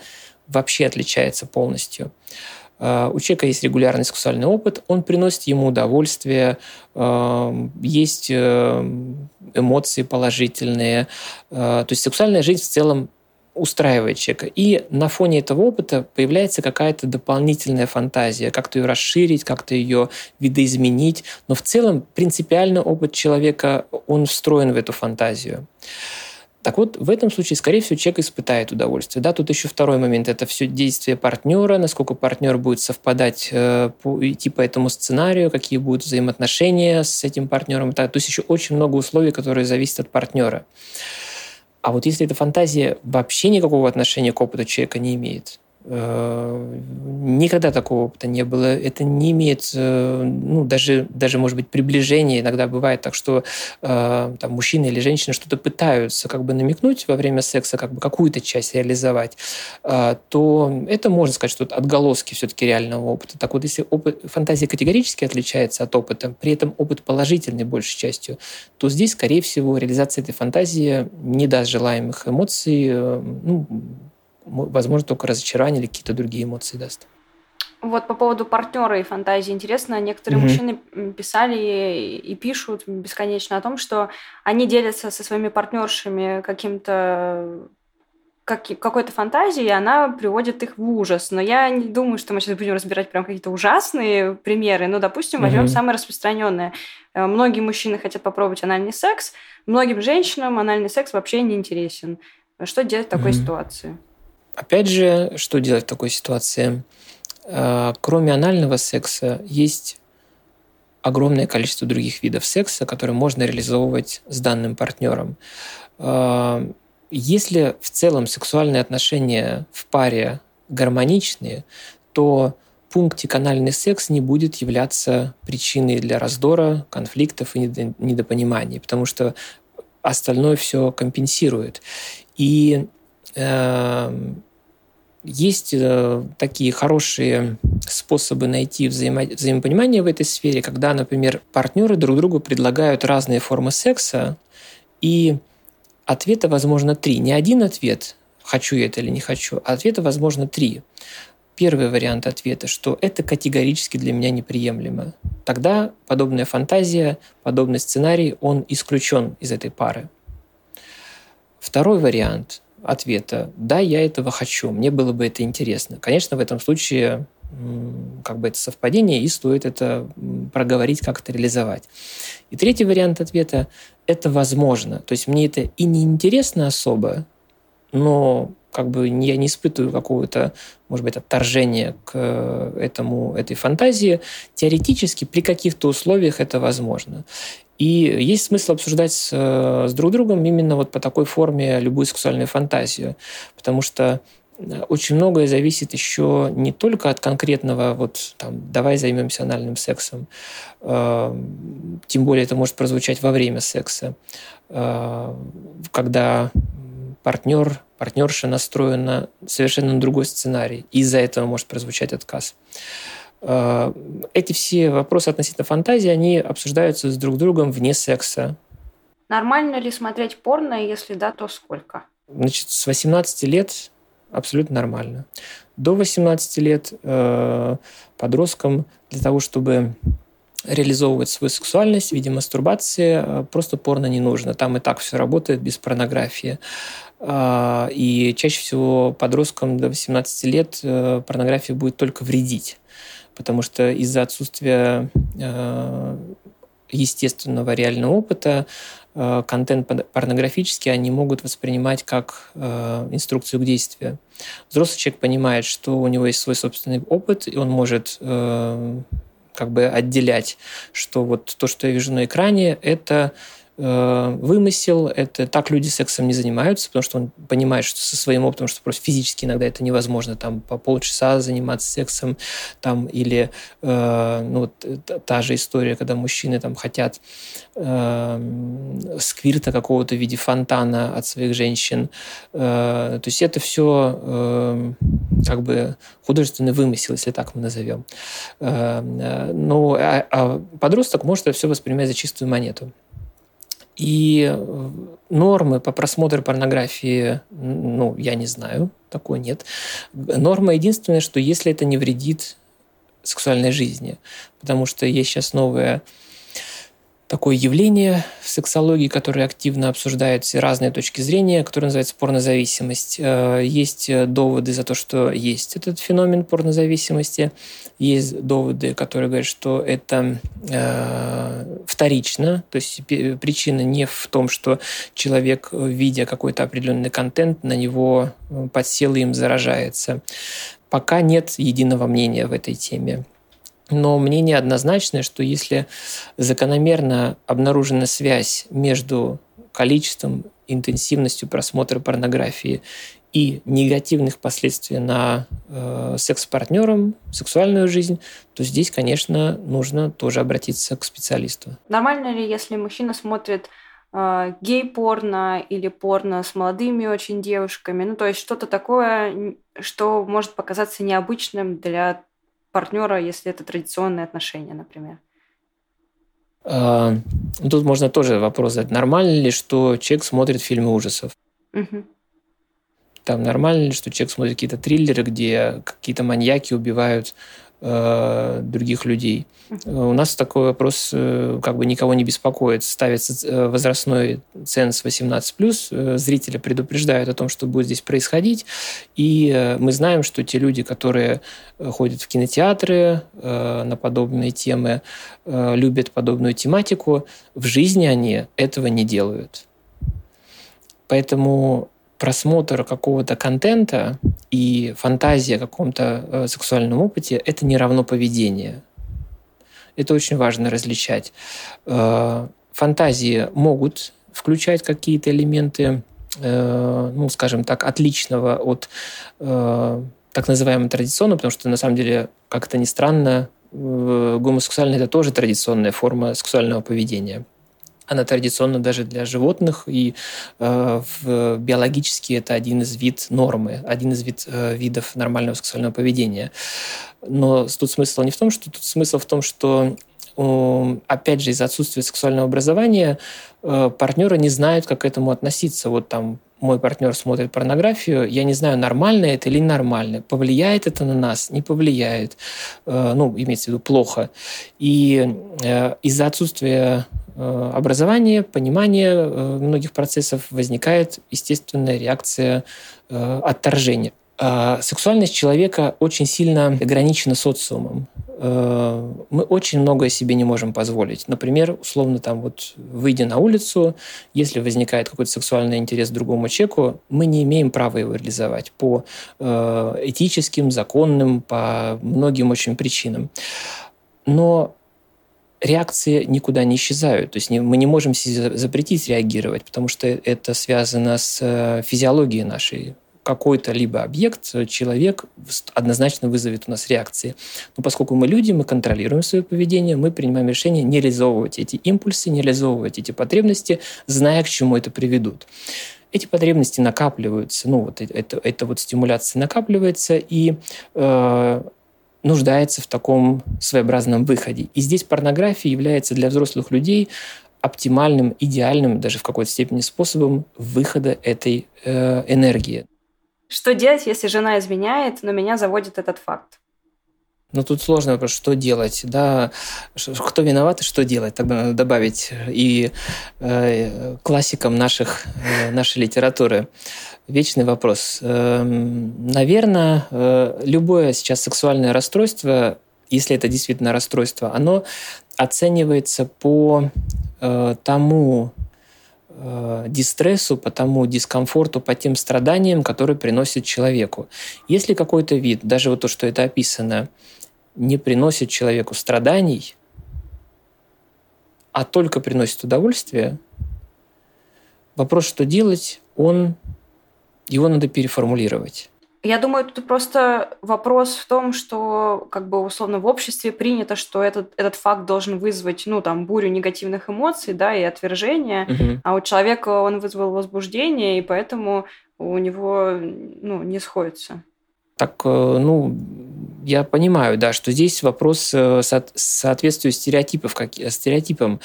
Speaker 3: вообще отличается полностью, у человека есть регулярный сексуальный опыт, он приносит ему удовольствие, э, есть э, эмоции положительные. То есть сексуальная жизнь в целом устраивает человека. И на фоне этого опыта появляется какая-то дополнительная фантазия, как-то ее расширить, как-то ее видоизменить. Но в целом принципиально опыт человека, он встроен в эту фантазию. Так вот, в этом случае, скорее всего, человек испытает удовольствие. Да, тут еще второй момент – это все действие партнера, насколько партнер будет совпадать, э, по, идти по этому сценарию, какие будут взаимоотношения с этим партнером. То есть еще очень много условий, которые зависят от партнера. А вот если эта фантазия вообще никакого отношения к опыту человека не имеет, никогда такого опыта не было. Это не имеет, э, ну, даже, даже, может быть, приближения. Иногда бывает так, что э, там, мужчина или женщина что-то пытаются как бы намекнуть во время секса, как бы какую-то часть реализовать, то это можно сказать, что отголоски все-таки реального опыта. Так вот, если опыт, фантазия категорически отличается от опыта, при этом опыт положительный большей частью, то здесь, скорее всего, реализация этой фантазии не даст желаемых эмоций, ну, возможно, только разочарование или какие-то другие эмоции даст.
Speaker 1: Вот по поводу партнера и фантазии интересно, некоторые угу. мужчины писали и пишут бесконечно о том, что они делятся со своими партнершами каким-то как, какой-то фантазией, и она приводит их в ужас. Но я не думаю, что мы сейчас будем разбирать прям какие-то ужасные примеры. Ну, допустим, возьмем угу. самое распространенное. Э, многие мужчины хотят попробовать анальный секс, многим женщинам анальный секс вообще не интересен. Что делать в такой угу. ситуации?
Speaker 3: Опять же, что делать в такой ситуации? А, кроме анального секса есть огромное количество других видов секса, которые можно реализовывать с данным партнером. А, если в целом сексуальные отношения в паре гармоничные, то пунктик анальный секс не будет являться причиной для раздора, конфликтов и недопониманий, потому что остальное все компенсирует. И Эм, есть э, такие хорошие способы найти взаимо взаимопонимание в этой сфере, когда, например, партнеры друг другу предлагают разные формы секса, и ответа возможно три. Не один ответ, хочу я это или не хочу, а ответа возможно три. Первый вариант ответа, что это категорически для меня неприемлемо. Тогда подобная фантазия, подобный сценарий, он исключен из этой пары. Второй вариант ответа – да, я этого хочу, мне было бы это интересно. Конечно, в этом случае как бы это совпадение, и стоит это проговорить, как это реализовать. И третий вариант ответа – это возможно. То есть мне это и не интересно особо, но как бы я не испытываю какого-то, может быть, отторжения к этому, этой фантазии. Теоретически при каких-то условиях это возможно. И есть смысл обсуждать с, с друг другом именно вот по такой форме любую сексуальную фантазию, потому что очень многое зависит еще не только от конкретного, вот там, давай займемся анальным сексом, э, тем более это может прозвучать во время секса, э, когда партнер, партнерша настроена совершенно на другой сценарий, и из-за этого может прозвучать отказ. Эти все вопросы относительно фантазии, они обсуждаются с друг другом вне секса.
Speaker 1: Нормально ли смотреть порно, если да, то сколько?
Speaker 3: Значит, с 18 лет абсолютно нормально. До 18 лет э, подросткам для того, чтобы реализовывать свою сексуальность в виде мастурбации, э, просто порно не нужно. Там и так все работает без порнографии. Э, и чаще всего подросткам до 18 лет э, порнография будет только вредить, потому что из-за отсутствия э, естественного реального опыта Э, контент порнографический они могут воспринимать как э, инструкцию к действию. Взрослый человек понимает, что у него есть свой собственный опыт, и он может как бы отделять, что вот то, что я вижу на экране, это Э, вымысел, это так люди сексом не занимаются, потому что он понимает, что со своим опытом, что просто физически иногда это невозможно, там по полчаса заниматься сексом, там или э, ну, вот, та же история, когда мужчины там хотят э, сквирта какого-то в виде фонтана от своих женщин, э, то есть это все э, как бы художественный вымысел, если так мы назовем. Э, э ну, а, а подросток может это все воспринимать за чистую монету. И э, нормы по просмотру порнографии, ну, я не знаю, такой нет. Норма единственная, что если это не вредит сексуальной жизни, потому что есть сейчас новая такое явление в сексологии, которое активно обсуждает все разные точки зрения, которое называется порнозависимость. Э, есть э, доводы за то, что есть этот феномен порнозависимости. Есть доводы, которые говорят, что это э, вторично, то есть причина не в том, что человек, видя какой-то определенный контент, на него подсел и им заражается. Пока нет единого мнения в этой теме. Но мнение однозначное, что если закономерно обнаружена связь между количеством, интенсивностью просмотра порнографии и негативных последствий на э, секс-партнером, сексуальную жизнь, то здесь, конечно, нужно тоже обратиться к специалисту.
Speaker 1: Нормально ли, если мужчина смотрит э, гей-порно или порно с молодыми очень девушками, ну то есть что-то такое, что может показаться необычным для партнера, если это традиционные отношения, например?
Speaker 3: А, тут можно тоже вопрос задать. Нормально ли, что человек смотрит фильмы ужасов? Угу. Там нормально ли, что человек смотрит какие-то триллеры, где какие-то маньяки убивают других людей. У нас такой вопрос э, как бы никого не беспокоит. Ставится э, возрастной ценз 18+, зрители предупреждают о том, что будет здесь происходить, и мы знаем, что те люди, которые ходят в кинотеатры на подобные темы, любят подобную тематику, в жизни они этого не делают. Поэтому просмотр какого-то контента и фантазия о каком-то э, сексуальном опыте – это не равно поведение. Это очень важно различать. Э, фантазии могут включать какие-то элементы, э, ну, скажем так, отличного от так называемого традиционного, потому что, на самом деле, как это ни странно, гомосексуальный – это тоже традиционная форма сексуального поведения – она традиционна даже для животных, и э, в, биологически это один из вид нормы, один из вид, э, видов нормального сексуального поведения. Но тут смысл не в том, что тут смысл в том, что опять же, из-за отсутствия сексуального образования э, партнеры не знают, как к этому относиться. Вот там мой партнер смотрит порнографию, я не знаю, нормально это или ненормально. Повлияет это на нас, не повлияет. Э, ну, имеется в виду плохо. И э, из-за отсутствия образования, понимания многих процессов возникает естественная реакция отторжения. А сексуальность человека очень сильно ограничена социумом. Э, мы очень многое себе не можем позволить. Например, условно, там вот выйдя на улицу, если возникает какой-то сексуальный интерес другому человеку, мы не имеем права его реализовать по э, этическим, законным, по многим очень причинам. Но реакции никуда не исчезают. То есть мы не можем себе запретить реагировать, потому что это связано с э, физиологией нашей какой-то либо объект, человек однозначно вызовет у нас реакции. Но поскольку мы люди, мы контролируем свое поведение, мы принимаем решение не реализовывать эти импульсы, не реализовывать эти потребности, зная, к чему это приведут. Эти потребности накапливаются, ну вот это, это вот стимуляция накапливается и э, нуждается в таком своеобразном выходе. И здесь порнография является для взрослых людей оптимальным, идеальным, даже в какой-то степени способом выхода этой э, энергии.
Speaker 1: Что делать, если жена изменяет, но меня заводит этот факт?
Speaker 3: Ну, тут сложный вопрос, что делать, да, кто виноват и что делать, тогда надо добавить и э, классикам наших, э, нашей литературы. Вечный вопрос. Э, наверное, э, любое сейчас сексуальное расстройство, если это действительно расстройство, оно оценивается по э, тому э, дистрессу, по тому дискомфорту, по тем страданиям, которые приносит человеку. Если какой-то вид, даже вот то, что это описано, не приносит человеку страданий, а только приносит удовольствие, вопрос, что делать, он, его надо переформулировать.
Speaker 1: Я думаю, тут просто вопрос в том, что как бы условно в обществе принято, что этот, этот факт должен вызвать, ну, там, бурю негативных эмоций, да, и отвержения, угу. а у человека он вызвал возбуждение, и поэтому у него, ну, не сходится.
Speaker 3: Так, э, ну, я понимаю, да, что здесь вопрос э, соответствия стереотипов, как, стереотипам.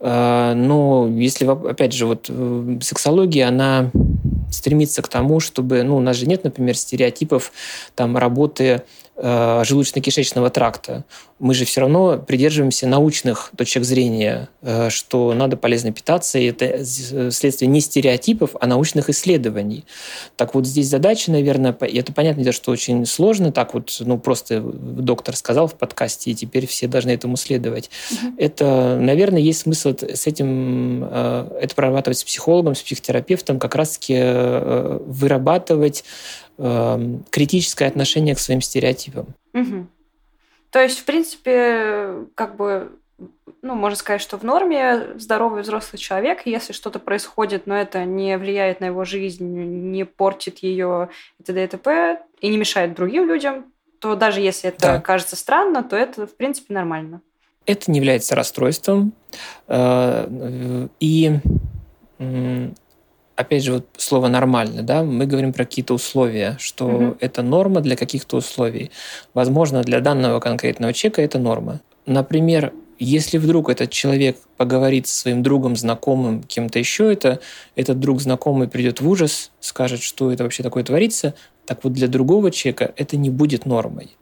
Speaker 3: Э, но если, опять же, вот сексология, она стремится к тому, чтобы, ну, у нас же нет, например, стереотипов там работы желудочно-кишечного тракта. Мы же все равно придерживаемся научных точек зрения, э, что надо полезно питаться, и это э, следствие не стереотипов, а научных исследований. Так вот здесь задача, наверное, и это понятно, что очень сложно, так вот, ну, просто доктор сказал в подкасте, и теперь все должны этому следовать. Угу. Это, наверное, есть смысл с этим, э, это прорабатывать с психологом, с психотерапевтом, как раз-таки э, вырабатывать Эм, критическое отношение к своим стереотипам.
Speaker 1: Угу. То есть, в принципе, как бы, ну, можно сказать, что в норме здоровый взрослый человек, если что-то происходит, но это не влияет на его жизнь, не портит ее и т.д. и т.п., и не мешает другим людям, то даже если это да. кажется странно, то это, в принципе, нормально.
Speaker 3: Это не является расстройством. Э, и опять же, вот слово «нормально», да, мы говорим про какие-то условия, что угу. это норма для каких-то условий. Возможно, для данного конкретного человека это норма. Например, если вдруг этот человек поговорит со своим другом, знакомым, кем-то еще, это, этот друг знакомый придет в ужас, скажет, что это вообще такое творится, так вот для другого человека это не будет нормой.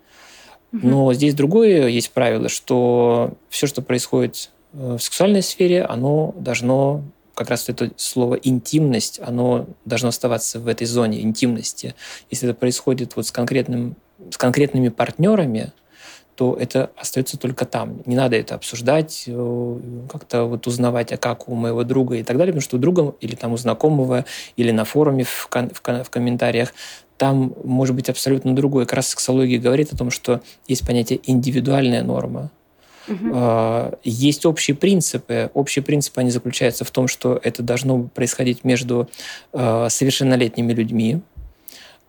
Speaker 3: Но здесь другое есть правило, что все, что происходит э, в сексуальной сфере, оно должно как раз это слово интимность, оно должно оставаться в этой зоне интимности. Если это происходит вот с, конкретным, с конкретными партнерами, то это остается только там. Не надо это обсуждать, э, как-то вот узнавать, а как у моего друга и так далее, потому что у друга или там у знакомого, или на форуме в, кон- в, кон- в комментариях там может быть абсолютно другое. Как раз сексология говорит о том, что есть понятие индивидуальная норма. Угу. Есть общие принципы. Общие принципы, они заключаются в том, что это должно происходить между а, совершеннолетними людьми.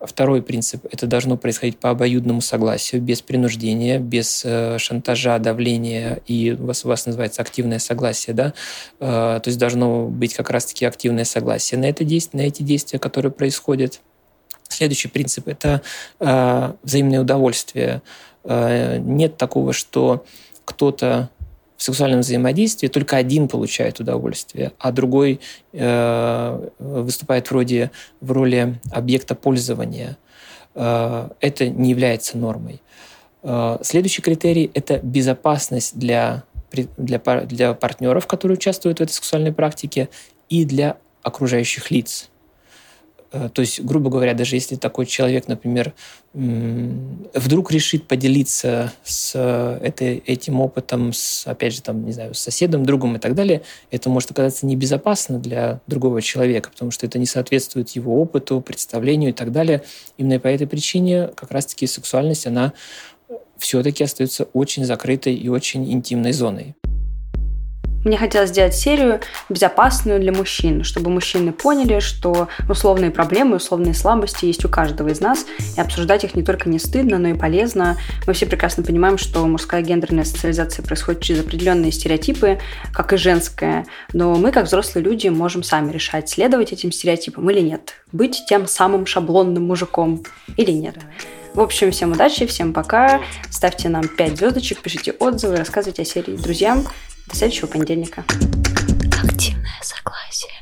Speaker 3: Второй принцип – это должно происходить по обоюдному согласию, без принуждения, без э, шантажа, давления, и у вас, у вас называется активное согласие, да? Э, то есть должно быть как раз-таки активное согласие на, это действие, на эти действия, которые происходят. Следующий принцип – это э, взаимное удовольствие. Нет такого, что кто-то в сексуальном взаимодействии только один получает удовольствие, а другой э, выступает вроде в роли объекта пользования. Э, это не является нормой. Э, следующий критерий – это безопасность для, для, для партнеров, которые участвуют в этой сексуальной практике, и для окружающих лиц. Э, то есть, грубо говоря, даже если такой человек, например, вдруг решит поделиться с этой, этим опытом, с, опять же, там, не знаю, с соседом, другом и так далее, это может оказаться небезопасно для другого человека, потому что это не соответствует его опыту, представлению и так далее. Именно по этой причине как раз-таки сексуальность, она все-таки остается очень закрытой и очень интимной зоной.
Speaker 1: Мне хотелось сделать серию безопасную для мужчин, чтобы мужчины поняли, что условные проблемы, условные слабости есть у каждого из нас, и обсуждать их не только не стыдно, но и полезно. Мы все прекрасно понимаем, что мужская гендерная социализация происходит через определенные стереотипы, как и женская, но мы, как взрослые люди, можем сами решать, следовать этим стереотипам или нет, быть тем самым шаблонным мужиком или нет. В общем, всем удачи, всем пока. Ставьте нам 5 звездочек, пишите отзывы, рассказывайте о серии друзьям. До следующего понедельника. Активное согласие.